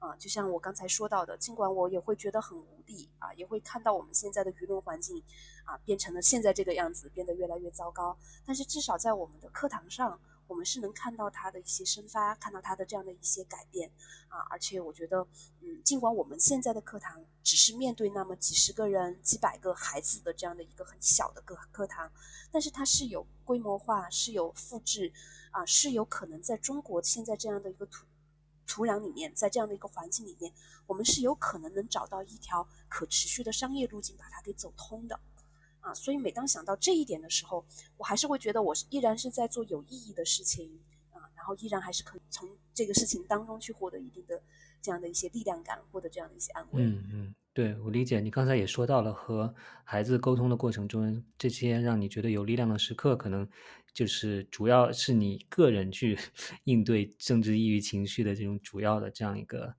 啊，就像我刚才说到的，尽管我也会觉得很无力啊，也会看到我们现在的舆论环境啊变成了现在这个样子，变得越来越糟糕。但是至少在我们的课堂上。我们是能看到他的一些生发，看到他的这样的一些改变啊，而且我觉得，嗯，尽管我们现在的课堂只是面对那么几十个人、几百个孩子的这样的一个很小的课课堂，但是它是有规模化、是有复制啊，是有可能在中国现在这样的一个土土壤里面，在这样的一个环境里面，我们是有可能能找到一条可持续的商业路径，把它给走通的。啊，所以每当想到这一点的时候，我还是会觉得我是依然是在做有意义的事情啊，然后依然还是可以从这个事情当中去获得一定的这样的一些力量感，获得这样的一些安慰。嗯嗯，对我理解。你刚才也说到了和孩子沟通的过程中，这些让你觉得有力量的时刻，可能就是主要是你个人去 应对政治抑郁情绪的这种主要的这样一个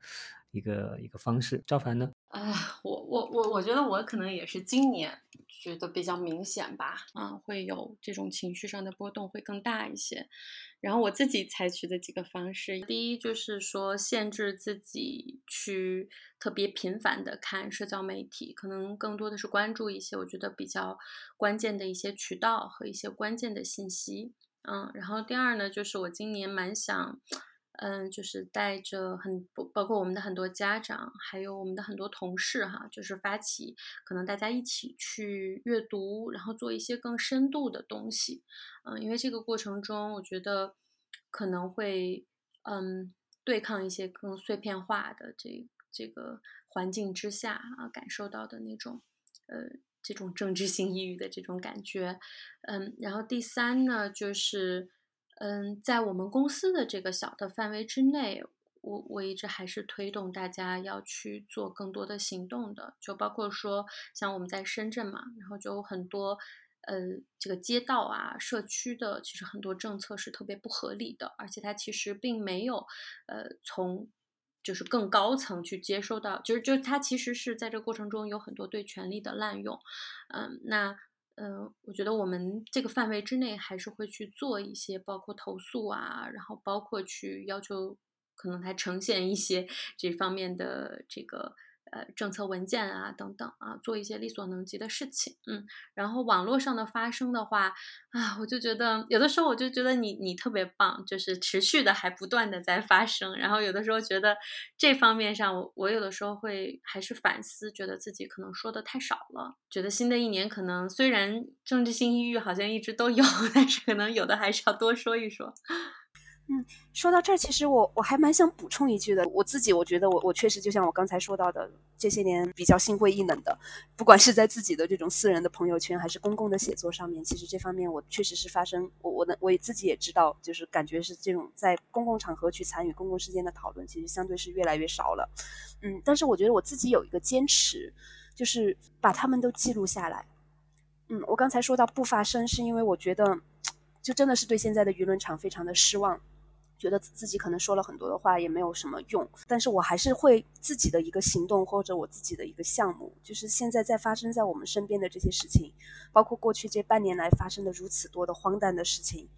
一个一个方式。赵凡呢？啊，我我我我觉得我可能也是今年觉得比较明显吧，啊，会有这种情绪上的波动会更大一些。然后我自己采取的几个方式，第一就是说限制自己去特别频繁的看社交媒体，可能更多的是关注一些我觉得比较关键的一些渠道和一些关键的信息。嗯，然后第二呢，就是我今年蛮想。嗯，就是带着很包括我们的很多家长，还有我们的很多同事哈，就是发起可能大家一起去阅读，然后做一些更深度的东西。嗯，因为这个过程中，我觉得可能会嗯对抗一些更碎片化的这这个环境之下啊感受到的那种呃这种政治性抑郁的这种感觉，嗯，然后第三呢，就是嗯，在我们公司的这个小的范围之内，我我一直还是推动大家要去做更多的行动的，就包括说像我们在深圳嘛，然后就有很多呃这个街道啊、社区的，其实很多政策是特别不合理的，而且它其实并没有呃从。就是更高层去接收到，就是就是他其实是在这个过程中有很多对权力的滥用，嗯，那嗯，我觉得我们这个范围之内还是会去做一些，包括投诉啊，然后包括去要求可能还呈现一些这方面的这个。呃，政策文件啊，等等啊，做一些力所能及的事情，嗯，然后网络上的发生的话，啊，我就觉得有的时候我就觉得你你特别棒，就是持续的还不断的在发生，然后有的时候觉得这方面上，我我有的时候会还是反思，觉得自己可能说的太少了，觉得新的一年可能虽然政治性抑郁好像一直都有，但是可能有的还是要多说一说。嗯，说到这儿，其实我我还蛮想补充一句的。我自己我觉得我我确实就像我刚才说到的，这些年比较心灰意冷的，不管是在自己的这种私人的朋友圈，还是公共的写作上面，其实这方面我确实是发生，我我能我自己也知道，就是感觉是这种在公共场合去参与公共事件的讨论，其实相对是越来越少了。嗯，但是我觉得我自己有一个坚持，就是把他们都记录下来。嗯，我刚才说到不发声，是因为我觉得，就真的是对现在的舆论场非常的失望。觉得自己可能说了很多的话也没有什么用，但是我还是会自己的一个行动或者我自己的一个项目，就是现在在发生在我们身边的这些事情，包括过去这半年来发生的如此多的荒诞的事情，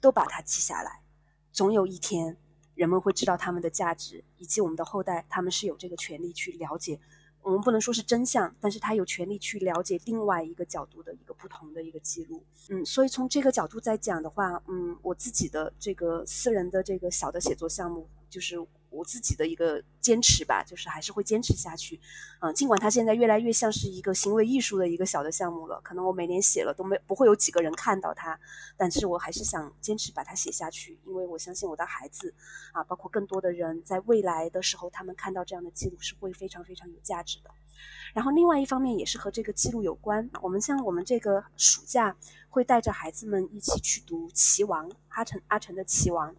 都把它记下来。总有一天，人们会知道他们的价值，以及我们的后代他们是有这个权利去了解。我们不能说是真相，但是他有权利去了解另外一个角度的一个不同的一个记录。嗯，所以从这个角度在讲的话，嗯，我自己的这个私人的这个小的写作项目就是。我自己的一个坚持吧，就是还是会坚持下去，嗯，尽管它现在越来越像是一个行为艺术的一个小的项目了，可能我每年写了都没不会有几个人看到它，但是我还是想坚持把它写下去，因为我相信我的孩子，啊，包括更多的人在未来的时候，他们看到这样的记录是会非常非常有价值的。然后另外一方面也是和这个记录有关，我们像我们这个暑假会带着孩子们一起去读《棋王》，阿成阿成的《棋王》。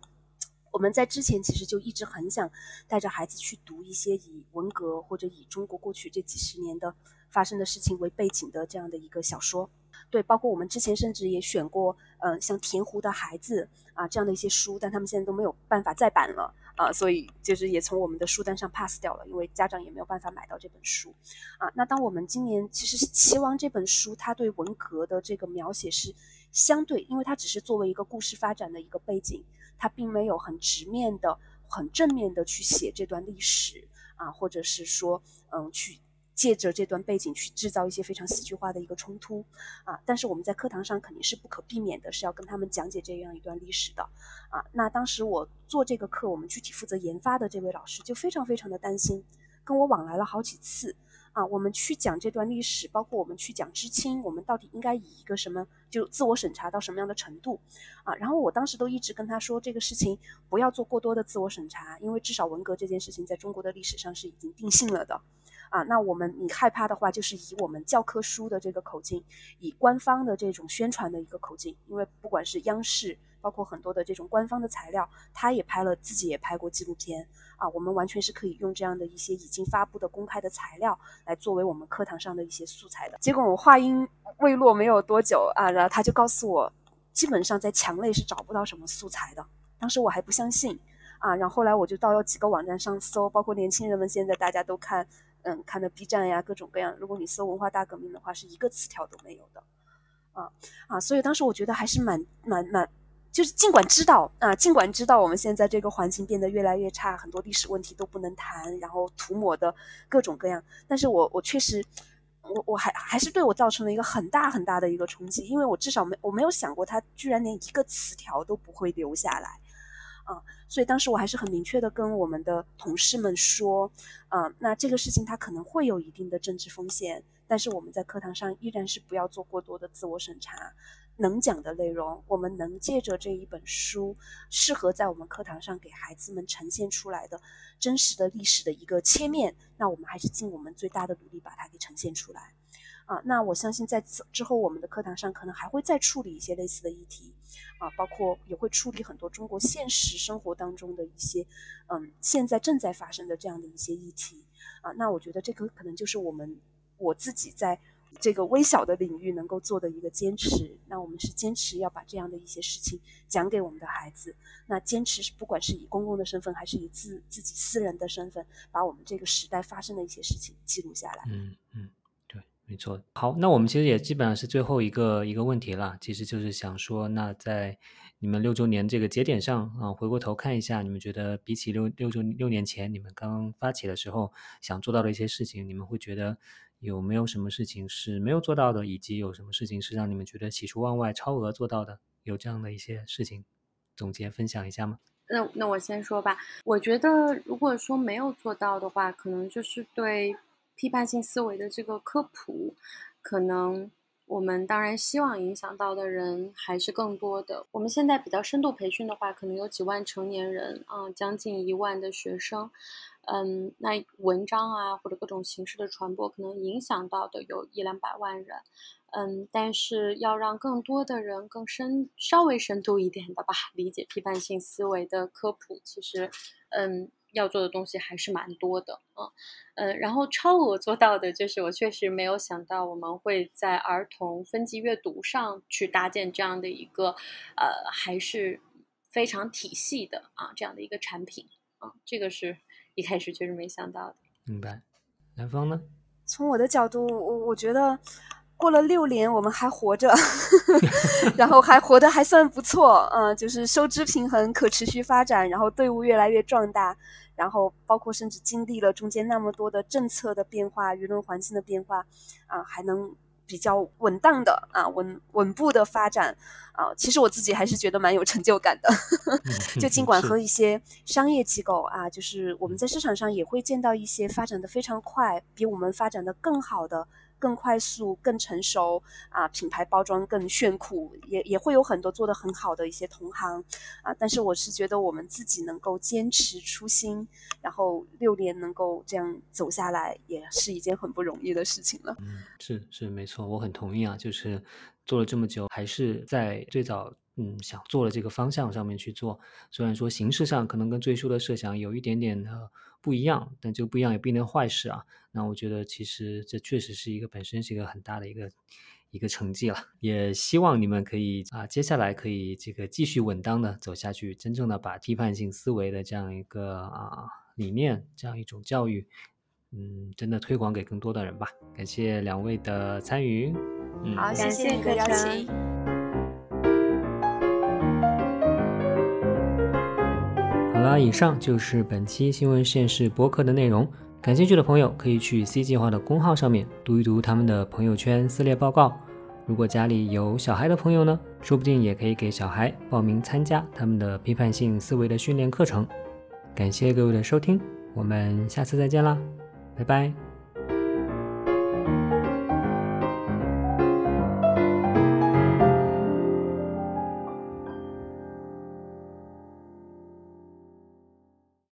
我们在之前其实就一直很想带着孩子去读一些以文革或者以中国过去这几十年的发生的事情为背景的这样的一个小说。对，包括我们之前甚至也选过，嗯，像《田湖的孩子》啊这样的一些书，但他们现在都没有办法再版了啊，所以就是也从我们的书单上 pass 掉了，因为家长也没有办法买到这本书啊。那当我们今年其实是期望这本书，它对文革的这个描写是相对，因为它只是作为一个故事发展的一个背景。他并没有很直面的、很正面的去写这段历史啊，或者是说，嗯，去借着这段背景去制造一些非常戏剧化的一个冲突啊。但是我们在课堂上肯定是不可避免的，是要跟他们讲解这样一段历史的啊。那当时我做这个课，我们具体负责研发的这位老师就非常非常的担心，跟我往来了好几次。啊，我们去讲这段历史，包括我们去讲知青，我们到底应该以一个什么就自我审查到什么样的程度？啊，然后我当时都一直跟他说，这个事情不要做过多的自我审查，因为至少文革这件事情在中国的历史上是已经定性了的。啊，那我们你害怕的话，就是以我们教科书的这个口径，以官方的这种宣传的一个口径，因为不管是央视。包括很多的这种官方的材料，他也拍了，自己也拍过纪录片啊。我们完全是可以用这样的一些已经发布的公开的材料来作为我们课堂上的一些素材的。结果我话音未落没有多久啊，然后他就告诉我，基本上在墙内是找不到什么素材的。当时我还不相信啊，然后后来我就到了几个网站上搜，包括年轻人们现在大家都看，嗯，看的 B 站呀，各种各样。如果你搜文化大革命的话，是一个词条都没有的啊啊，所以当时我觉得还是蛮蛮蛮。就是尽管知道啊，尽管知道我们现在这个环境变得越来越差，很多历史问题都不能谈，然后涂抹的各种各样，但是我我确实，我我还还是对我造成了一个很大很大的一个冲击，因为我至少没我没有想过他居然连一个词条都不会留下来，啊，所以当时我还是很明确的跟我们的同事们说，啊，那这个事情它可能会有一定的政治风险，但是我们在课堂上依然是不要做过多的自我审查。能讲的内容，我们能借着这一本书，适合在我们课堂上给孩子们呈现出来的真实的历史的一个切面，那我们还是尽我们最大的努力把它给呈现出来。啊，那我相信在此之后，我们的课堂上可能还会再处理一些类似的议题，啊，包括也会处理很多中国现实生活当中的一些，嗯，现在正在发生的这样的一些议题，啊，那我觉得这个可能就是我们我自己在这个微小的领域能够做的一个坚持。那我们是坚持要把这样的一些事情讲给我们的孩子，那坚持是不管是以公共的身份还是以自自己私人的身份，把我们这个时代发生的一些事情记录下来。嗯嗯。对没错，好，那我们其实也基本上是最后一个一个问题了，其实就是想说，那在你们六周年这个节点上啊，回过头看一下，你们觉得比起六六周六年前你们刚发起的时候想做到的一些事情，你们会觉得有没有什么事情是没有做到的，以及有什么事情是让你们觉得喜出望外、超额做到的？有这样的一些事情，总结分享一下吗？那那我先说吧，我觉得如果说没有做到的话，可能就是对。批判性思维的这个科普，可能我们当然希望影响到的人还是更多的。我们现在比较深度培训的话，可能有几万成年人啊，将近一万的学生。嗯，那文章啊或者各种形式的传播，可能影响到的有一两百万人。嗯，但是要让更多的人更深、稍微深度一点的吧，理解批判性思维的科普，其实，嗯。要做的东西还是蛮多的，嗯，嗯，然后超额做到的就是我确实没有想到我们会在儿童分级阅读上去搭建这样的一个，呃，还是非常体系的啊这样的一个产品，啊，这个是一开始确实没想到的。明白，南方呢？从我的角度，我我觉得。过了六年，我们还活着，然后还活得还算不错，嗯，就是收支平衡、可持续发展，然后队伍越来越壮大，然后包括甚至经历了中间那么多的政策的变化、舆论环境的变化，啊，还能比较稳当的啊稳稳步的发展，啊，其实我自己还是觉得蛮有成就感的，就尽管和一些商业机构啊，就是我们在市场上也会见到一些发展的非常快，比我们发展的更好的。更快速、更成熟啊，品牌包装更炫酷，也也会有很多做得很好的一些同行啊。但是我是觉得我们自己能够坚持初心，然后六年能够这样走下来，也是一件很不容易的事情了。嗯，是是没错，我很同意啊。就是做了这么久，还是在最早嗯想做的这个方向上面去做。虽然说形式上可能跟最初的设想有一点点的。不一样，但这个不一样也不一定坏事啊。那我觉得其实这确实是一个本身是一个很大的一个一个成绩了。也希望你们可以啊，接下来可以这个继续稳当的走下去，真正的把批判性思维的这样一个啊理念，这样一种教育，嗯，真的推广给更多的人吧。感谢两位的参与，嗯，好，谢谢你的邀请。好啦，以上就是本期新闻实验室播客的内容。感兴趣的朋友可以去 C 计划的公号上面读一读他们的朋友圈撕裂报告。如果家里有小孩的朋友呢，说不定也可以给小孩报名参加他们的批判性思维的训练课程。感谢各位的收听，我们下次再见啦，拜拜。